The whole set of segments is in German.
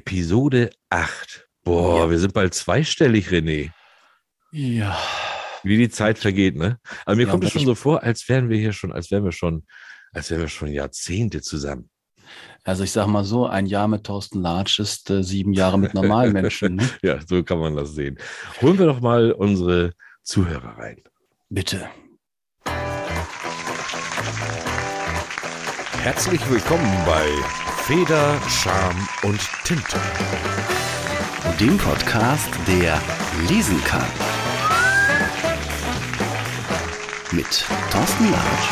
Episode 8. Boah, Ja. wir sind bald zweistellig, René. Ja. Wie die Zeit vergeht, ne? Aber mir Ja, kommt es schon so vor, als wären wir hier schon, als wären wir schon, als wären wir schon Jahrzehnte zusammen. Also ich sag mal so, ein Jahr mit Thorsten Latsch ist äh, sieben Jahre mit normalen Menschen. Ne? Ja, so kann man das sehen. Holen wir doch mal unsere Zuhörer rein. Bitte. Herzlich willkommen bei Feder, Charme und Tinte. Dem Podcast, der lesen kann. Mit Thorsten Latsch.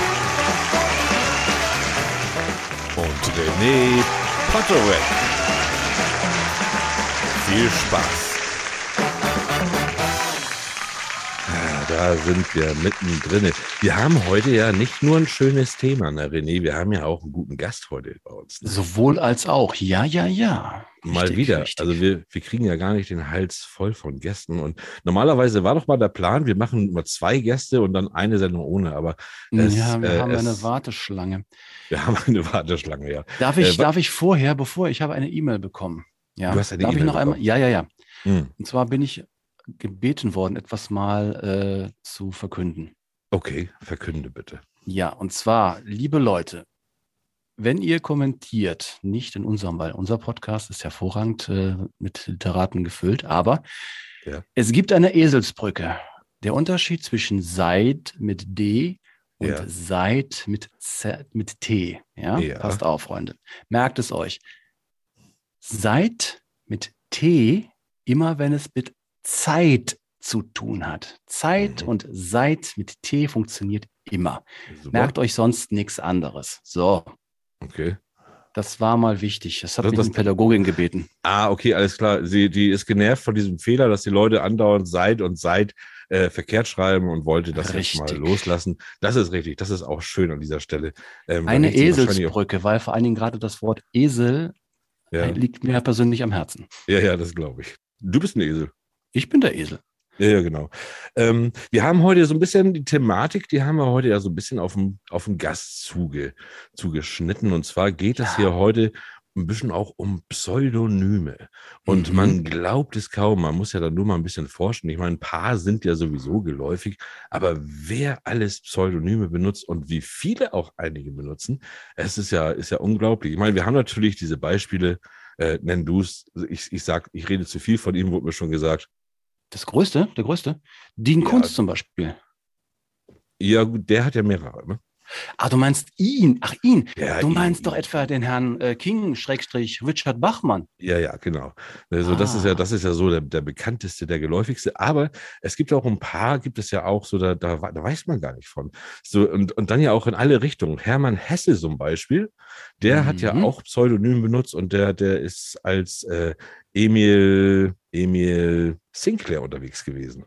Und René Potterweg. Viel Spaß. Da sind wir mittendrin. Wir haben heute ja nicht nur ein schönes Thema, ne, René, wir haben ja auch einen guten Gast heute bei uns. Ne? Sowohl als auch. Ja, ja, ja. Mal Richtig, wieder. richtig. Also wir, wir kriegen ja gar nicht den Hals voll von Gästen. Und normalerweise war doch mal der Plan, wir machen nur zwei Gäste und dann eine Sendung ohne. Aber es, ja, wir äh, haben es- eine Warteschlange. wir haben eine Warteschlange, ja. Darf ich, Äh, darf ich vorher, bevor ich habe eine E-Mail bekommen? Ja. Du hast eine darf ich E-Mail noch einmal? bekommen? Ja, ja, ja. Hm. Und zwar bin ich gebeten worden, etwas mal äh, zu verkünden. Okay, verkünde bitte. Ja, und zwar, liebe Leute, wenn ihr kommentiert, nicht in unserem, weil unser Podcast ist hervorragend äh, mit Literaten gefüllt, aber Ja. es gibt eine Eselsbrücke. Der Unterschied zwischen Seid mit D und Ja. Seid mit, Z, mit T. Ja? Ja. passt auf, Freunde. Merkt es euch. Seid mit T immer, wenn es mit Zeit zu tun hat. Zeit Mhm. und Seid mit T funktioniert immer. Super. Merkt euch sonst nichts anderes. So, Okay. das war mal wichtig. Das hat Das- mich eine Pädagogin gebeten. Ah, okay, alles klar. Sie, die ist genervt von diesem Fehler, dass die Leute andauernd seit und seit äh, verkehrt schreiben und wollte das jetzt mal Richtig. loslassen. Das ist richtig. Das ist auch schön an dieser Stelle. Ähm, Eine Eselsbrücke, weil vor allen Dingen gerade das Wort Esel Ja, liegt mir persönlich am Herzen. ja, ja, das glaube ich. Du bist ein Esel. Ich bin der Esel. Ja, ja, genau. Ähm, wir haben heute so ein bisschen die Thematik, die haben wir heute ja so ein bisschen auf den, auf den Gast zuge, zugeschnitten. Und zwar geht es hier heute ein bisschen auch um Pseudonyme. Und Mhm. man glaubt es kaum, man muss ja dann nur mal ein bisschen forschen. Ich meine, ein paar sind ja sowieso geläufig, aber wer alles Pseudonyme benutzt und wie viele auch einige benutzen, es ist ja, ist ja unglaublich. Ich meine, wir haben natürlich diese Beispiele, äh, nenn du es, ich, ich sag, ich rede zu viel von ihm, wurde mir schon gesagt. Das Größte, der Größte. Dean Ja. Kunz zum Beispiel. Ja, gut, der hat ja mehrere. Ne? Ah, du meinst ihn. Ach, ihn. Ja, du ihn, meinst ihn. doch etwa den Herrn äh, King, Schrägstrich, Richard Bachmann. Ja, ja, genau. Also das ist ja, Ah. das ist ja so der, der bekannteste, der geläufigste. Aber es gibt auch ein paar, gibt es ja auch so, da, da, da weiß man gar nicht von. So, und, und dann ja auch in alle Richtungen. Hermann Hesse zum Beispiel, der hat ja Mhm. auch Pseudonym benutzt und der, der ist als äh, Emil, Emil Sinclair unterwegs gewesen.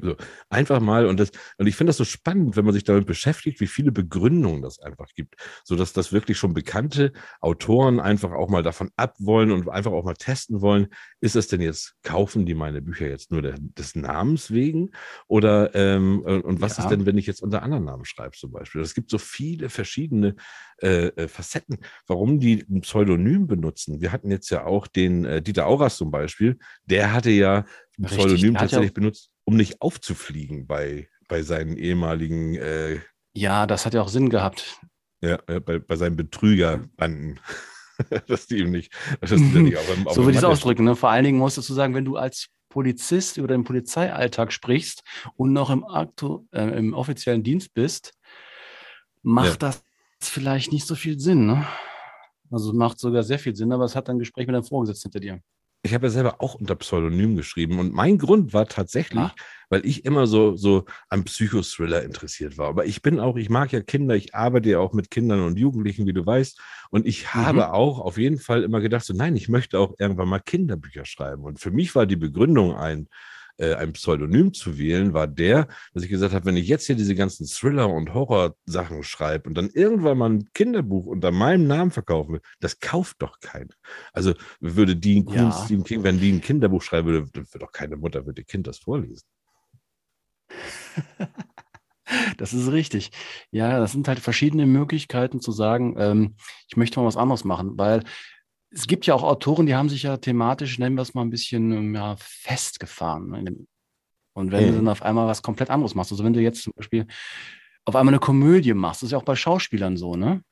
So, einfach mal, und das, und ich finde das so spannend, wenn man sich damit beschäftigt, wie viele Begründungen das einfach gibt, so dass das wirklich schon bekannte Autoren einfach auch mal davon ab wollen und einfach auch mal testen wollen, ist es denn jetzt, kaufen die meine Bücher jetzt nur der, des Namens wegen? Oder ähm, und was Ja. ist denn, wenn ich jetzt unter anderen Namen schreibe, zum Beispiel? Es gibt so viele verschiedene äh, äh, Facetten, warum die ein Pseudonym benutzen. Wir hatten jetzt ja auch den äh, Dieter Auras zum Beispiel, der hatte ja ein Pseudonym tatsächlich benutzt, um nicht aufzufliegen bei, bei seinen ehemaligen äh, Ja, das hat ja auch Sinn gehabt. ja, bei, bei seinen Betrügerbanden. dass die ihm nicht, dass die nicht auf auf so würde ich es ausdrücken. Ne? Vor allen Dingen musst du sagen, wenn du als Polizist über den Polizeialltag sprichst und noch im, aktu äh, im offiziellen Dienst bist, macht das vielleicht nicht so viel Sinn. Ne? Also macht sogar sehr viel Sinn, aber es hat ein Gespräch mit deinem Vorgesetzten hinter dir. Ich habe ja selber auch unter Pseudonym geschrieben und mein Grund war tatsächlich, Ah. weil ich immer so, so am Psychothriller interessiert war. Aber ich bin auch, ich mag ja Kinder, ich arbeite ja auch mit Kindern und Jugendlichen, wie du weißt. Und ich Mhm. habe auch auf jeden Fall immer gedacht, so nein, ich möchte auch irgendwann mal Kinderbücher schreiben. Und für mich war die Begründung ein, äh, ein Pseudonym zu wählen, war der, dass ich gesagt habe, wenn ich jetzt hier diese ganzen Thriller- und Horror-Sachen schreibe und dann irgendwann mal ein Kinderbuch unter meinem Namen verkaufen will, das kauft doch keiner. Also würde Dean Koontz, Ja. Stephen King, wenn die ein Kinderbuch schreiben würde, würde doch keine Mutter, würde ihr Kind das vorlesen. Das ist richtig. Ja, das sind halt verschiedene Möglichkeiten zu sagen, ähm, ich möchte mal was anderes machen, weil es gibt ja auch Autoren, die haben sich ja thematisch, nennen wir es mal ein bisschen ähm, ja, festgefahren. Ne? Und wenn mhm. du dann auf einmal was komplett anderes machst, also wenn du jetzt zum Beispiel auf einmal eine Komödie machst, das ist ja auch bei Schauspielern so, ne?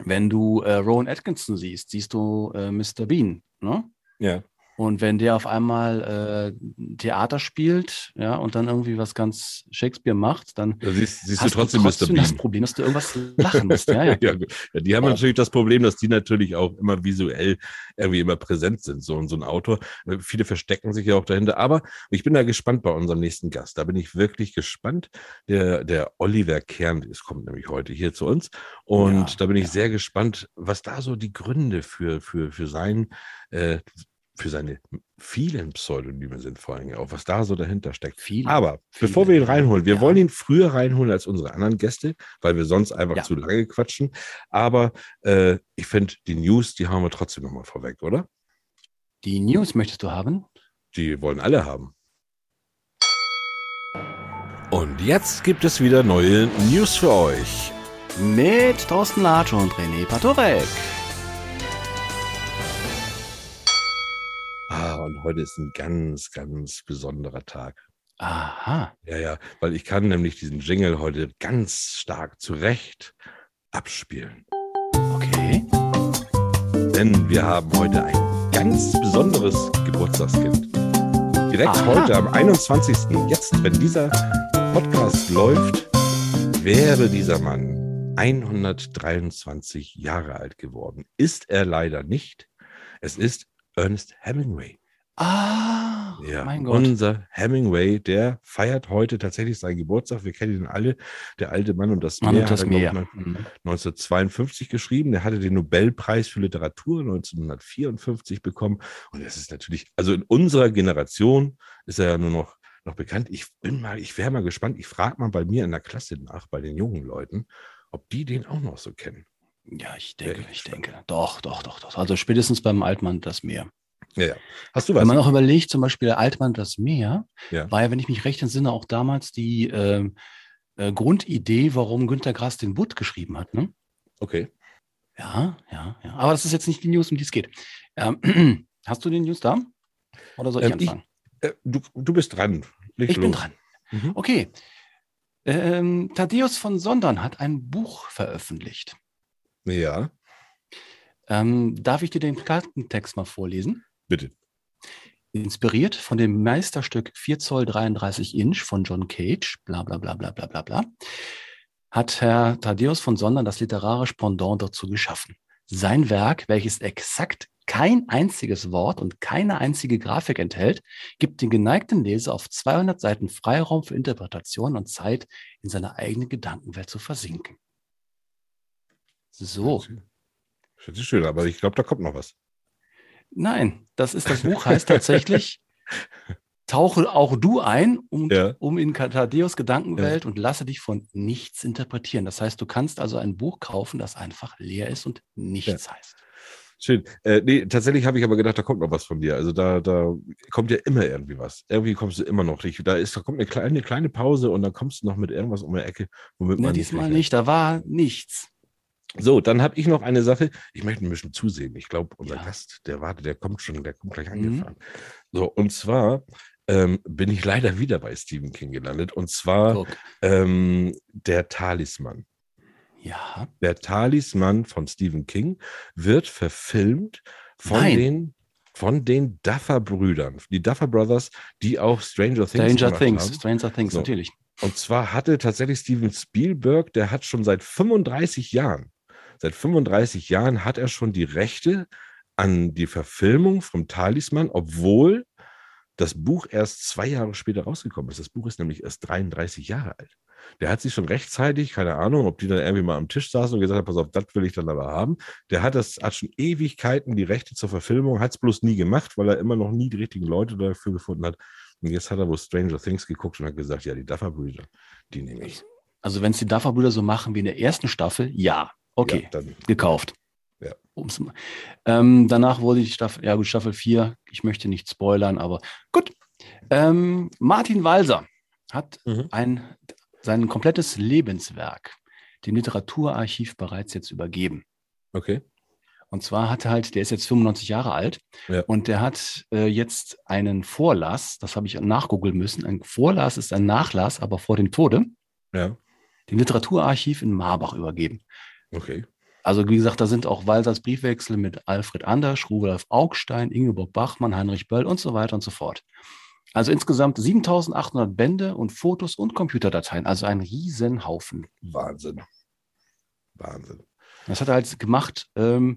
Wenn du äh, Rowan Atkinson siehst, siehst du äh, Mr. Bean, ne? Ja. Und wenn der auf einmal äh, Theater spielt, ja, und dann irgendwie was ganz Shakespeare macht, dann ja, siehst, siehst du trotzdem, du trotzdem das Problem, dass du irgendwas lachen musst. Ja, ja. ja, die haben oh. natürlich das Problem, dass die natürlich auch immer visuell irgendwie immer präsent sind, so, so ein Autor. Viele verstecken sich ja auch dahinter. Aber ich bin da gespannt bei unserem nächsten Gast. Da bin ich wirklich gespannt. Der, der Oliver Kern, es kommt nämlich heute hier zu uns. Und ja, da bin ich sehr gespannt, was da so die Gründe für, für, für sein äh, für seine vielen Pseudonyme sind, vor allem auch, was da so dahinter steckt. Viele, Aber viele, bevor wir ihn reinholen, wir ja. wollen ihn früher reinholen als unsere anderen Gäste, weil wir sonst einfach ja. zu lange quatschen. Aber äh, ich finde, die News, die haben wir trotzdem nochmal vorweg, oder? Die News möchtest du haben? Die wollen alle haben. Und jetzt gibt es wieder neue News für euch. Mit Thorsten Latsch und René Patorek. Und heute ist ein ganz, ganz besonderer Tag. Aha. Ja, ja, weil ich kann nämlich diesen Jingle heute ganz stark zurecht abspielen. Okay. Denn wir haben heute ein ganz besonderes Geburtstagskind. Direkt Aha. heute am 21. Jetzt, wenn dieser Podcast läuft, wäre dieser Mann 123 Jahre alt geworden. Ist er leider nicht. Es ist Ernest Hemingway. Ah, ja, mein Gott. Unser Hemingway, der feiert heute tatsächlich seinen Geburtstag. Wir kennen ihn alle. Der alte Mann und das Mann Meer und das hat Meer. 1952 mhm. geschrieben. Der hatte den Nobelpreis für Literatur 1954 bekommen. Und das ist natürlich, also in unserer Generation ist er ja nur noch, noch bekannt. Ich bin mal, ich wäre mal gespannt. Ich frage mal bei mir in der Klasse nach, bei den jungen Leuten, ob die den auch noch so kennen. Ja, ich denke, ich denke. Doch, doch, doch, doch. Also spätestens beim Altmann das Meer. Ja, ja. Hast du was? Wenn man auch überlegt, zum Beispiel Altmann das Meer, ja. war ja, wenn ich mich recht entsinne, auch damals die äh, äh, Grundidee, warum Günter Grass den Butt geschrieben hat. Ne? Okay. Ja, ja, ja. Aber das ist jetzt nicht die News, um die es geht. Ähm, hast du den News da? Oder soll ich ähm, anfangen? Ich, äh, du, du bist dran. Leg ich los. bin dran. Mhm. Okay. Ähm, Thaddeus von Sondern hat ein Buch veröffentlicht. Ja. Ähm, darf ich dir den Kartentext mal vorlesen? Bitte. Inspiriert von dem Meisterstück 4 Zoll 33 Inch von John Cage, bla bla bla bla bla bla bla, hat Herr Thaddeus von Sondern das literarische Pendant dazu geschaffen. Sein Werk, welches exakt kein einziges Wort und keine einzige Grafik enthält, gibt den geneigten Leser auf 200 Seiten Freiraum für Interpretation und Zeit, in seiner eigenen Gedankenwelt zu versinken. So. Das ist schön, aber ich glaube, da kommt noch was. Nein, das ist das Buch heißt tatsächlich Tauche auch du ein, um, ja. um in Thaddeus Gedankenwelt ja. und lasse dich von nichts interpretieren. Das heißt, du kannst also ein Buch kaufen, das einfach leer ist und nichts ja. heißt. Schön. Äh, nee, tatsächlich habe ich aber gedacht, da kommt noch was von dir. Also da, da kommt ja immer irgendwie was. Irgendwie kommst du immer noch nicht. Da, ist, da kommt eine kleine, eine kleine Pause und dann kommst du noch mit irgendwas um die Ecke, womit nee, man. Diesmal nicht, da war nichts. So, dann habe ich noch eine Sache. Ich möchte ein bisschen zusehen. Ich glaube, unser ja. Gast, der wartet, der kommt schon, der kommt gleich mhm. angefahren. Mhm. So, und zwar ähm, bin ich leider wieder bei Stephen King gelandet. Und zwar ähm, der Talisman. Ja. Der Talisman von Stephen King wird verfilmt von Nein. den von den Duffer-Brüdern, die Duffer Brothers, die auch Stranger Things Stranger Things, haben. Stranger Things, so. natürlich. Und zwar hatte tatsächlich Steven Spielberg, der hat schon seit 35 Jahren Seit 35 Jahren hat er schon die Rechte an die Verfilmung vom Talisman, obwohl das Buch erst zwei Jahre später rausgekommen ist. Das Buch ist nämlich erst 33 Jahre alt. Der hat sich schon rechtzeitig, keine Ahnung, ob die dann irgendwie mal am Tisch saßen und gesagt haben, pass auf, das will ich dann aber haben. Der hat das, hat schon Ewigkeiten die Rechte zur Verfilmung, hat es bloß nie gemacht, weil er immer noch nie die richtigen Leute dafür gefunden hat. Und jetzt hat er wohl Stranger Things geguckt und hat gesagt, ja, die Duffer-Brüder, die nehme ich. Also wenn es die Duffer-Brüder so machen wie in der ersten Staffel, ja. Okay, ja, dann, gekauft. Ja. Ähm, danach wurde die Staffel, ja gut, Staffel 4, ich möchte nicht spoilern, aber gut. Ähm, Martin Walser hat mhm. ein, sein komplettes Lebenswerk dem Literaturarchiv bereits jetzt übergeben. Okay. Und zwar hat er halt, der ist jetzt 95 Jahre alt Ja. und der hat äh, jetzt einen Vorlass, das habe ich nachgoogeln müssen. Ein Vorlass ist ein Nachlass, aber vor dem Tode, Ja, dem Literaturarchiv in Marbach übergeben. Okay. Also wie gesagt, da sind auch Walsers Briefwechsel mit Alfred Andersch, Rudolf Augstein, Ingeborg Bachmann, Heinrich Böll und so weiter und so fort. Also insgesamt 7800 Bände und Fotos und Computerdateien, also ein Riesenhaufen. Wahnsinn. Wahnsinn. Das hat er halt gemacht, ähm,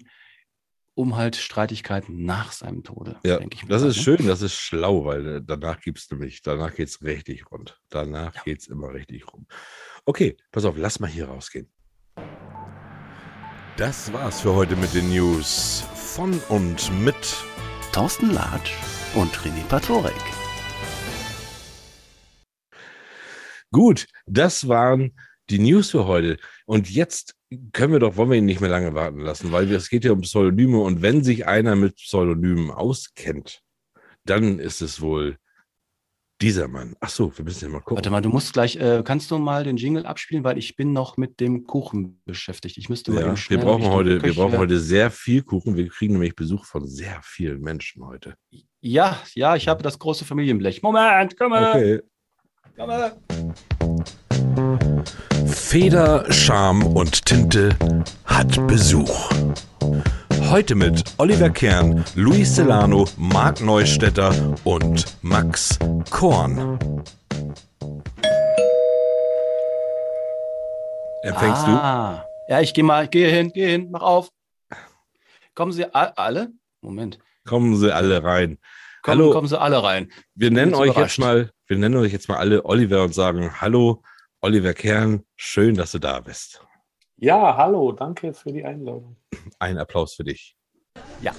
um halt Streitigkeiten nach seinem Tode, Ja, denke ich das mal, ist ne? schön, das ist schlau, weil äh, danach gibt's nämlich, danach geht's richtig rund. Danach Ja. geht's immer richtig rum. Okay, pass auf, lass mal hier rausgehen. Das war's für heute mit den News von und mit Thorsten Latsch und René Patorek. Gut, das waren die News für heute. Und jetzt können wir doch, wollen wir ihn nicht mehr lange warten lassen, weil wir, es geht ja um Pseudonyme und wenn sich einer mit Pseudonymen auskennt, dann ist es wohl dieser Mann. Ach so, wir müssen ja mal gucken. Warte mal, du musst gleich, äh, kannst du mal den Jingle abspielen, weil ich bin noch mit dem Kuchen beschäftigt. Ich müsste mal Ja, eben wir brauchen Richtung heute, wir Küche- brauchen heute sehr viel Kuchen. Wir kriegen nämlich Besuch von sehr vielen Menschen heute. Ja, ja, ich habe das große Familienblech. Moment, komm mal. Okay. Komm mal. Feder, Charme und Tinte hat Besuch. Heute mit Oliver Kern, Luis Celano, Marc Neustädter und Max Korn. Empfängst ah, Ja, ich gehe mal, gehe hin, gehe hin, mach auf. Kommen Sie alle? Moment. du? Kommen Sie alle rein. Kommen, Hallo. kommen Sie alle rein. Wir nennen euch überrascht. jetzt mal, wir nennen euch jetzt mal alle Oliver und sagen Hallo, Oliver Kern, schön, dass du da bist. Ja, hallo, danke für die Einladung. Ein Applaus für dich. Ja.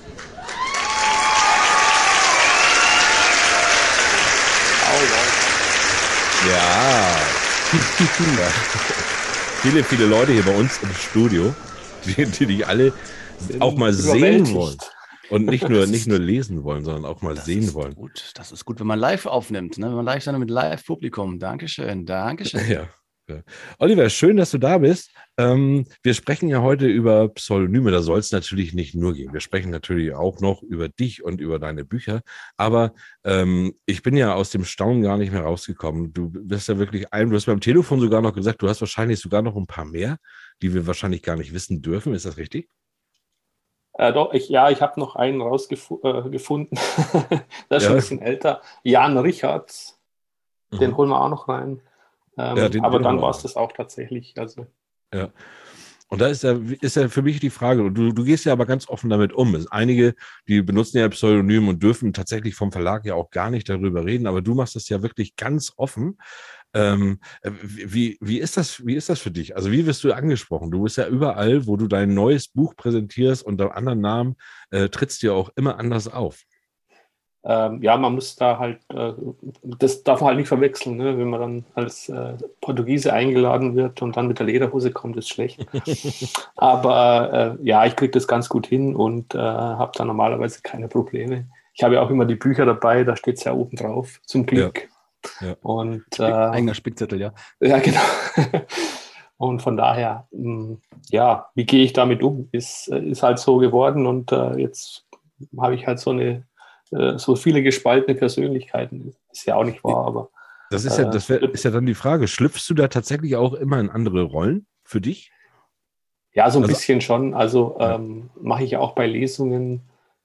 Ja. ja. Viele, viele Leute hier bei uns im Studio, die, die dich alle Bin auch mal sehen wollen. Und nicht nur, nicht nur lesen wollen, sondern auch mal Das sehen ist wollen. Gut, das ist gut, wenn man live aufnimmt, ne? wenn man live sein mit Live-Publikum. Dankeschön, Dankeschön. Ja. Oliver, schön, dass du da bist. Ähm, wir sprechen ja heute über Pseudonyme. Da soll es natürlich nicht nur gehen. Wir sprechen natürlich auch noch über dich und über deine Bücher. Aber ähm, ich bin ja aus dem Staunen gar nicht mehr rausgekommen. Du bist ja wirklich ein, du hast beim Telefon sogar noch gesagt, du hast wahrscheinlich sogar noch ein paar mehr, die wir wahrscheinlich gar nicht wissen dürfen. Ist das richtig? Äh, doch, ich, ja, ich habe noch einen rausgefunden. Äh. Der ist Ja. schon ein bisschen älter. Jan Richards, den Mhm. holen wir auch noch rein. Ähm, Ja, den- aber den dann war es das auch tatsächlich. Also, Und da ist ja, ist ja für mich die Frage, du, du gehst ja aber ganz offen damit um. Es einige, die benutzen ja Pseudonym und dürfen tatsächlich vom Verlag ja auch gar nicht darüber reden, aber du machst das ja wirklich ganz offen. Ähm, äh, wie, wie, ist das, wie ist das für dich? Also, wie wirst du angesprochen? Du bist ja überall, wo du dein neues Buch präsentierst unter anderen Namen, äh, trittst du ja auch immer anders auf. Ähm, ja, man muss da halt, äh, das darf man halt nicht verwechseln, ne? wenn man dann als äh, Portugiese eingeladen wird und dann mit der Lederhose kommt, ist schlecht. Aber äh, ja, ich kriege das ganz gut hin und äh, habe da normalerweise keine Probleme. Ich habe ja auch immer die Bücher dabei, da steht es ja oben drauf, zum Glück. Ja. Und äh, Eigener Spickzettel, ja. ja, genau. Und von daher, mh, ja, wie gehe ich damit um? Ist, äh, ist halt so geworden und äh, jetzt habe ich halt so eine, äh, so viele gespaltene Persönlichkeiten. Ist ja auch nicht wahr, aber Das ist ja, Äh, das wär, ist ja dann die Frage. Schlüpfst du da tatsächlich auch immer in andere Rollen für dich? ja, so ein Also- bisschen schon. Also ähm, mache ich auch bei Lesungen,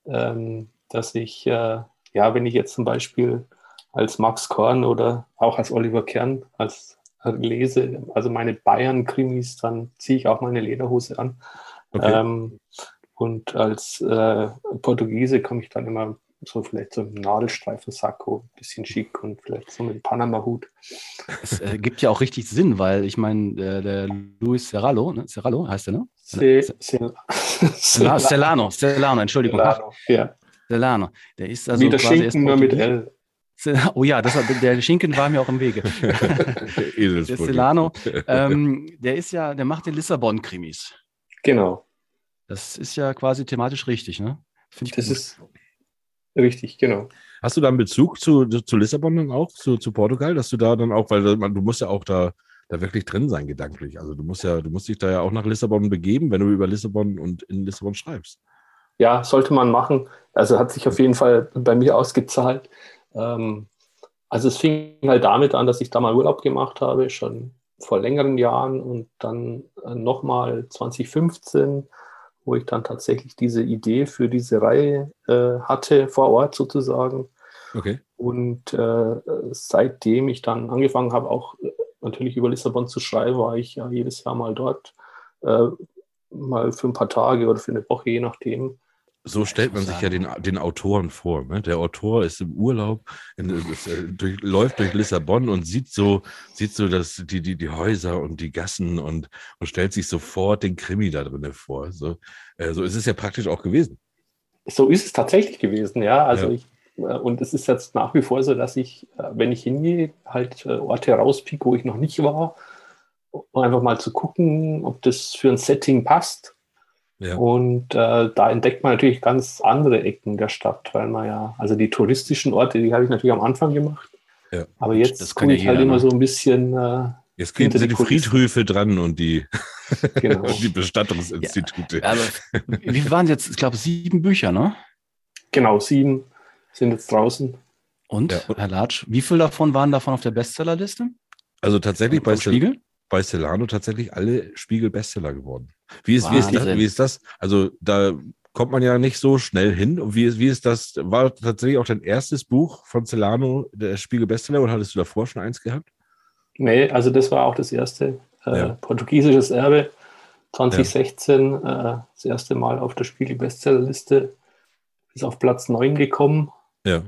ähm, dass ich, äh, ja, wenn ich jetzt zum Beispiel als Max Korn oder auch als Oliver Kern als äh, lese, also meine Bayern-Krimis, dann ziehe ich auch meine Lederhose an. Okay. Ähm, und als äh, Portugiese komme ich dann immer so vielleicht so im Nadelstreifen-Sakko, ein bisschen schick und vielleicht so mit Panama-Hut. Es äh, gibt ja auch richtig Sinn, weil ich meine, der, der Luis Serralo, ne? Serralo heißt er, ne? Se, se, Cela- Celano, Celano, Entschuldigung. Celano, ja. Celano. Der ist also Wie der quasi Schinken nur mit L. Oh ja, das, der Schinken war mir auch im Wege. Der. Celano, ähm, der ist ja, der macht den Lissabon-Krimis. Genau, Das ist ja quasi thematisch richtig, ne? Finde ich das gut. ist richtig, genau. Hast du da einen Bezug zu, zu Lissabon dann auch, zu, zu Portugal, dass du da dann auch, weil man, du musst ja auch da, da wirklich drin sein, gedanklich. Also du musst ja, du musst dich da ja auch nach Lissabon begeben, wenn du über Lissabon und in Lissabon schreibst. ja, sollte man machen. Also hat sich auf jeden Fall bei mir ausgezahlt. Ähm, also es fing halt damit an, dass ich da mal Urlaub gemacht habe, schon vor längeren Jahren und dann äh, nochmal 2015, wo ich dann tatsächlich diese Idee für diese Reihe äh, hatte, vor Ort sozusagen. Okay. Und äh, seitdem ich dann angefangen habe, auch äh, natürlich über Lissabon zu schreiben, war ich ja jedes Jahr mal dort, äh, mal für ein paar Tage oder für eine Woche, je nachdem. So stellt man sich ja den, den Autoren vor. Ne? Der Autor ist im Urlaub, in, ist, äh, durch, läuft durch Lissabon und sieht so, sieht so das, die, die, die Häuser und die Gassen und, und stellt sich sofort den Krimi da drin vor. So, äh, so ist es ja praktisch auch gewesen. So ist es tatsächlich gewesen, ja. Also ja. ich, äh, und es ist jetzt nach wie vor so, dass ich, äh, wenn ich hingehe, halt äh, Orte rauspieke, wo ich noch nicht war, um einfach mal zu gucken, ob das für ein Setting passt ja. Und äh, da entdeckt man natürlich ganz andere Ecken der Stadt, weil man ja, also die touristischen Orte, die habe ich natürlich am Anfang gemacht. Ja. Aber jetzt das kann ich halt immer ne? so ein bisschen. Äh, jetzt sind die, die Friedhöfe dran und die, genau. die Bestattungsinstitute. Ja, aber wie waren jetzt? Ich glaube, sieben Bücher, ne? Genau, sieben sind jetzt draußen. Und, ja. Herr Latsch, wie viele davon waren davon auf der Bestsellerliste? Also tatsächlich bei Spiegel? bei Celano tatsächlich alle Spiegel-Bestseller geworden. Wie ist, wie, ist, wie ist das? Also da kommt man ja nicht so schnell hin. Und wie ist, wie ist das? War tatsächlich auch dein erstes Buch von Celano der Spiegel-Bestseller oder hattest du davor schon eins gehabt? Nee, also das war auch das erste. Äh, ja. Portugiesisches Erbe 2016, ja. äh, das erste Mal auf der Spiegel-Bestsellerliste, ist auf Platz 9 gekommen. Ja.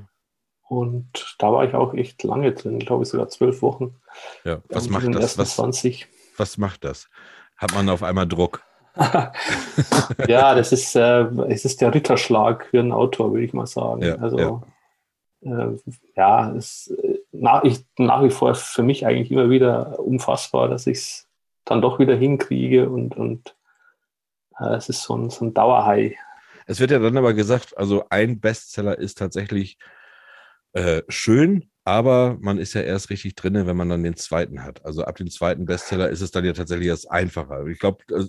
Und da war ich auch echt lange drin, glaube ich sogar zwölf Wochen. Ja, was macht das? Was, 20. was macht das? Hat man auf einmal Druck? ja, das ist, äh, es ist der Ritterschlag für einen Autor, würde ich mal sagen. Ja, also ja, äh, ja es, nach, ich, nach wie vor für mich eigentlich immer wieder unfassbar, dass ich es dann doch wieder hinkriege und, und äh, es ist so ein, so ein Dauerhai. Es wird ja dann aber gesagt, also ein Bestseller ist tatsächlich äh, schön, aber man ist ja erst richtig drin, wenn man dann den zweiten hat. Also ab dem zweiten Bestseller ist es dann ja tatsächlich erst einfacher. Ich glaube, äh,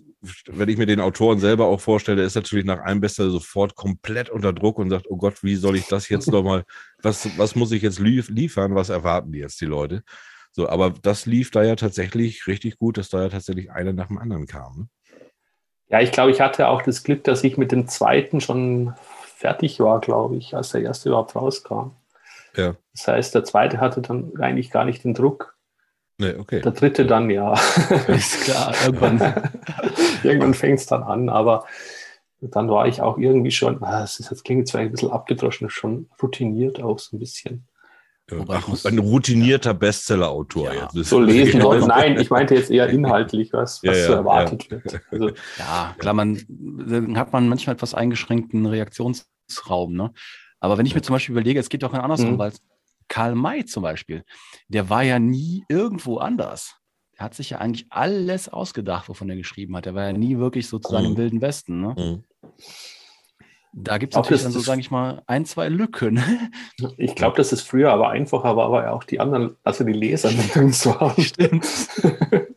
wenn ich mir den Autoren selber auch vorstelle, ist natürlich nach einem Bestseller sofort komplett unter Druck und sagt, oh Gott, wie soll ich das jetzt nochmal, was, was muss ich jetzt liefern, was erwarten die jetzt die Leute? So, aber das lief da ja tatsächlich richtig gut, dass da ja tatsächlich einer nach dem anderen kam. Ne? Ja, ich glaube, ich hatte auch das Glück, dass ich mit dem zweiten schon fertig war, glaube ich, als der erste überhaupt rauskam. Ja. Das heißt, der zweite hatte dann eigentlich gar nicht den Druck. Nee, okay. Der dritte dann ja. Ist klar, irgendwann, irgendwann fängt es dann an, aber dann war ich auch irgendwie schon, ah, das, ist, das klingt zwar ein bisschen abgedroschen, schon routiniert auch so ein bisschen. Ach, ein routinierter Bestseller-Autor. Ja, so lesen wollen. Nein, ich meinte jetzt eher inhaltlich, was, was ja, so erwartet wird. Also, ja, klar, man dann hat man manchmal etwas eingeschränkten Reaktionsraum. Ne? Aber wenn ich mir zum Beispiel überlege, es geht doch andersrum, mhm. weil Karl May zum Beispiel, der war ja nie irgendwo anders. Er hat sich ja eigentlich alles ausgedacht, wovon er geschrieben hat. Er war ja nie wirklich sozusagen mhm. im Wilden Westen. Ne? Mhm. Da gibt es natürlich dann so, sage ich mal, ein, zwei Lücken. Ich glaube, dass es früher aber einfacher war, weil auch die anderen, also die Leser nirgends waren. Stimmt.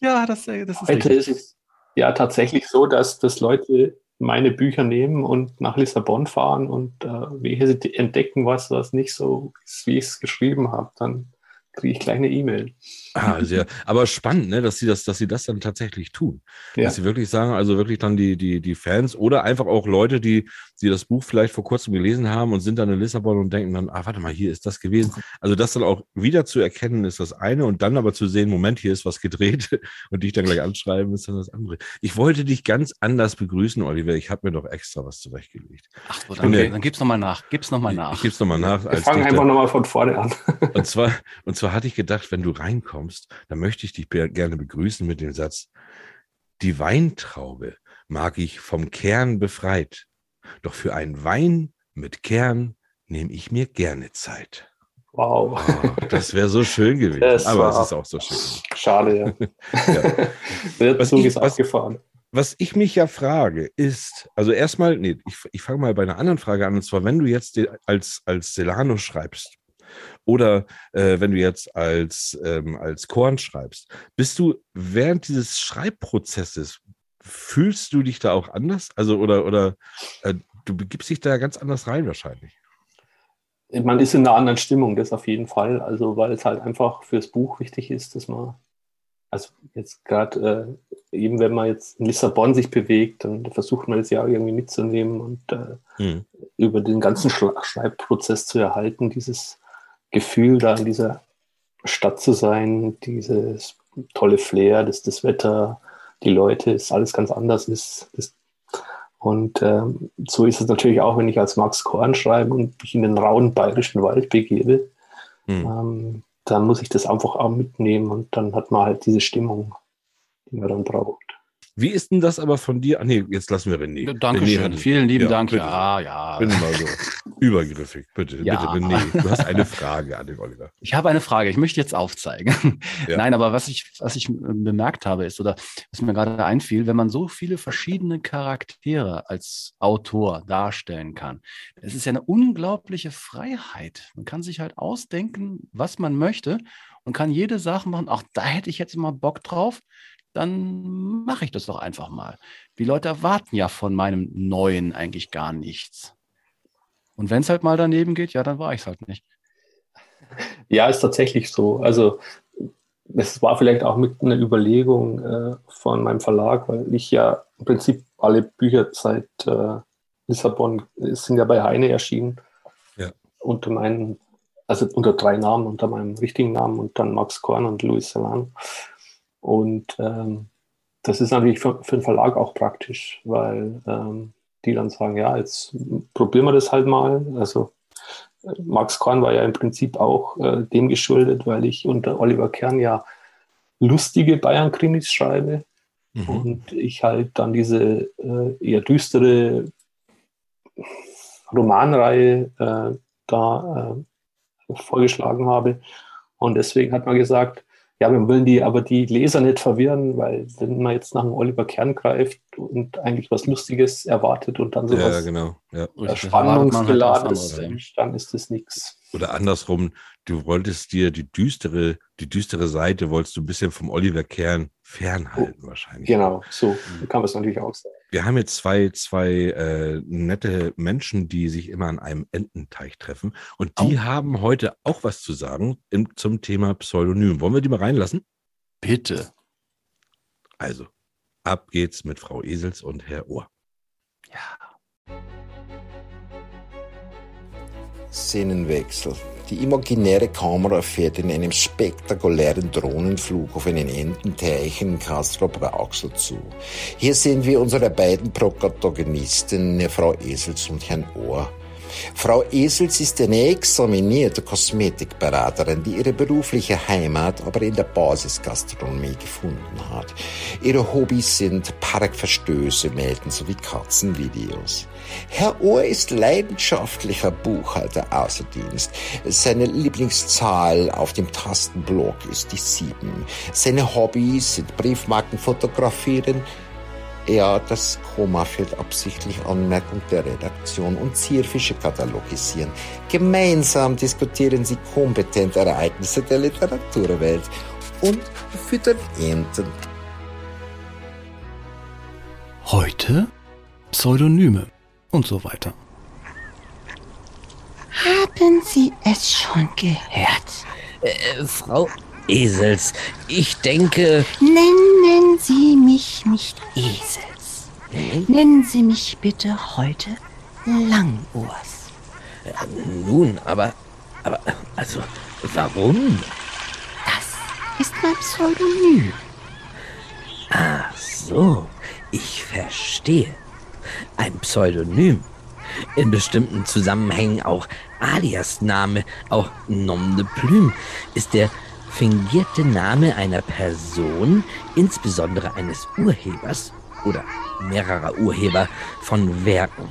ja, das, das ist Heute richtig. ist es ja tatsächlich so, dass, dass Leute meine Bücher nehmen und nach Lissabon fahren und äh, wir entdecken was, was nicht so ist, wie ich es geschrieben habe, dann kriege ich gleich eine E-Mail. Ah, sehr. Aber spannend, ne, dass sie das, dass sie das dann tatsächlich tun. Ja. Dass sie wirklich sagen, also wirklich dann die, die, die Fans oder einfach auch Leute, die, die das Buch vielleicht vor kurzem gelesen haben und sind dann in Lissabon und denken dann, ah, warte mal, hier ist das gewesen. Also das dann auch wieder zu erkennen, ist das eine und dann aber zu sehen, Moment, hier ist was gedreht und dich dann gleich anschreiben, ist dann das andere. Ich wollte dich ganz anders begrüßen, Oliver. Ich habe mir doch extra was zurechtgelegt. Ach so, dann, okay, dann gib's nochmal nach. Gib's nochmal nach. Ich gib's nochmal nach. Wir fangen einfach nochmal von vorne an. und zwar, und zwar hatte ich gedacht, wenn du reinkommst, dann möchte ich dich gerne begrüßen mit dem Satz, die Weintraube mag ich vom Kern befreit, doch für einen Wein mit Kern nehme ich mir gerne Zeit. Wow. Oh, das wäre so schön gewesen. Das aber es ist auch so schön. Schade, ja. ja. Der was Zug ich, ist abgefahren. Was ich mich ja frage, ist, also erstmal, nee, ich, ich fange mal bei einer anderen Frage an, und zwar, wenn du jetzt als, als Celano schreibst, oder äh, wenn du jetzt als, ähm, als Korn schreibst, bist du während dieses Schreibprozesses, fühlst du dich da auch anders? Also, oder, oder äh, du begibst dich da ganz anders rein wahrscheinlich. Man ist in einer anderen Stimmung, das auf jeden Fall. Also, weil es halt einfach fürs Buch wichtig ist, dass man, also jetzt gerade äh, eben, wenn man jetzt in Lissabon sich bewegt, dann versucht man das ja irgendwie mitzunehmen und äh, hm. über den ganzen Schreibprozess zu erhalten, dieses Gefühl, da in dieser Stadt zu sein, dieses tolle Flair, das, das Wetter, die Leute, ist alles ganz anders ist. Das, und ähm, so ist es natürlich auch, wenn ich als Max Korn schreibe und mich in den rauen bayerischen Wald begebe. Mhm. Ähm, dann muss ich das einfach auch mitnehmen und dann hat man halt diese Stimmung, die man dann braucht. Wie ist denn das aber von dir? Ah, nee, jetzt lassen wir René. Dankeschön. René Vielen lieben ja, Dank. Bitte. Ja, ja. Bin mal so übergriffig. Bitte, Ja. bitte, René. Du hast eine Frage an den Oliver. Ich habe eine Frage. Ich möchte jetzt aufzeigen. Ja. Nein, aber was ich, was ich äh, bemerkt habe, ist, oder was mir gerade einfiel, wenn man so viele verschiedene Charaktere als Autor darstellen kann, es ist ja eine unglaubliche Freiheit. Man kann sich halt ausdenken, was man möchte und kann jede Sache machen. Auch da hätte ich jetzt immer Bock drauf. Dann mache ich das doch einfach mal. Die Leute erwarten ja von meinem Neuen eigentlich gar nichts. Und wenn es halt mal daneben geht, ja, dann war ich es halt nicht. Ja, ist tatsächlich so. Also es war vielleicht auch mit einer Überlegung äh, von meinem Verlag, weil ich ja im Prinzip alle Bücher seit äh, Lissabon sind ja bei Heine erschienen. Ja. Unter meinen, also unter drei Namen, unter meinem richtigen Namen und dann Max Korn und Louis Salan. Und ähm, das ist natürlich für, für den Verlag auch praktisch, weil ähm, die dann sagen, ja, jetzt probieren wir das halt mal. Also äh, Max Korn war ja im Prinzip auch äh, dem geschuldet, weil ich unter Oliver Kern ja lustige Bayern-Krimis schreibe Mhm. und ich halt dann diese äh, eher düstere Romanreihe äh, da äh, vorgeschlagen habe. Und deswegen hat man gesagt, ja, wir wollen die aber die Leser nicht verwirren, weil wenn man jetzt nach einem Oliver Kern greift und eigentlich was Lustiges erwartet und dann Ja, sowas genau. Ja. halt was spannungsgeladenes, anderes, dann ist das nichts. Oder andersrum, du wolltest dir die düstere, die düstere Seite wolltest du ein bisschen vom Oliver Kern fernhalten wahrscheinlich. Genau, so kann man es natürlich auch sagen. Wir haben jetzt zwei, zwei äh, nette Menschen, die sich immer an einem Ententeich treffen. Und die haben heute auch was zu sagen im, zum Thema Pseudonym. Wollen wir die mal reinlassen? Bitte. Also, ab geht's mit Frau Esels und Herr Ohr. Ja. Szenenwechsel. Die imaginäre Kamera fährt in einem spektakulären Drohnenflug auf einen Ententeich in Castro Brauxel zu. Hier sehen wir unsere beiden Protagonisten, Frau Esels und Herrn Ohr. Frau Esels ist eine examinierte Kosmetikberaterin, die ihre berufliche Heimat aber in der Basisgastronomie gefunden hat. Ihre Hobbys sind Parkverstöße melden sowie Katzenvideos. Herr Ohr ist leidenschaftlicher Buchhalter außer Dienst. Seine Lieblingszahl auf dem Tastenblock ist die sieben. Seine Hobbys sind Briefmarken fotografieren, ja, das Komma fehlt absichtlich Anmerkung der Redaktion und Zierfische katalogisieren. Gemeinsam diskutieren sie kompetent Ereignisse der Literaturwelt und füttern Enten. Heute Pseudonyme und so weiter. Haben Sie es schon gehört? Äh, Frau Esels, ich denke, Nennen Sie mich nicht Esels. Nennen Sie mich bitte heute Langohrs. nun, aber, aber, also, warum? Das ist mein Pseudonym. Ach so, ich verstehe. Ein Pseudonym. In bestimmten Zusammenhängen auch Aliasname, auch Nom de Plume, ist der fingierte Name einer Person, insbesondere eines Urhebers oder mehrerer Urheber von Werken.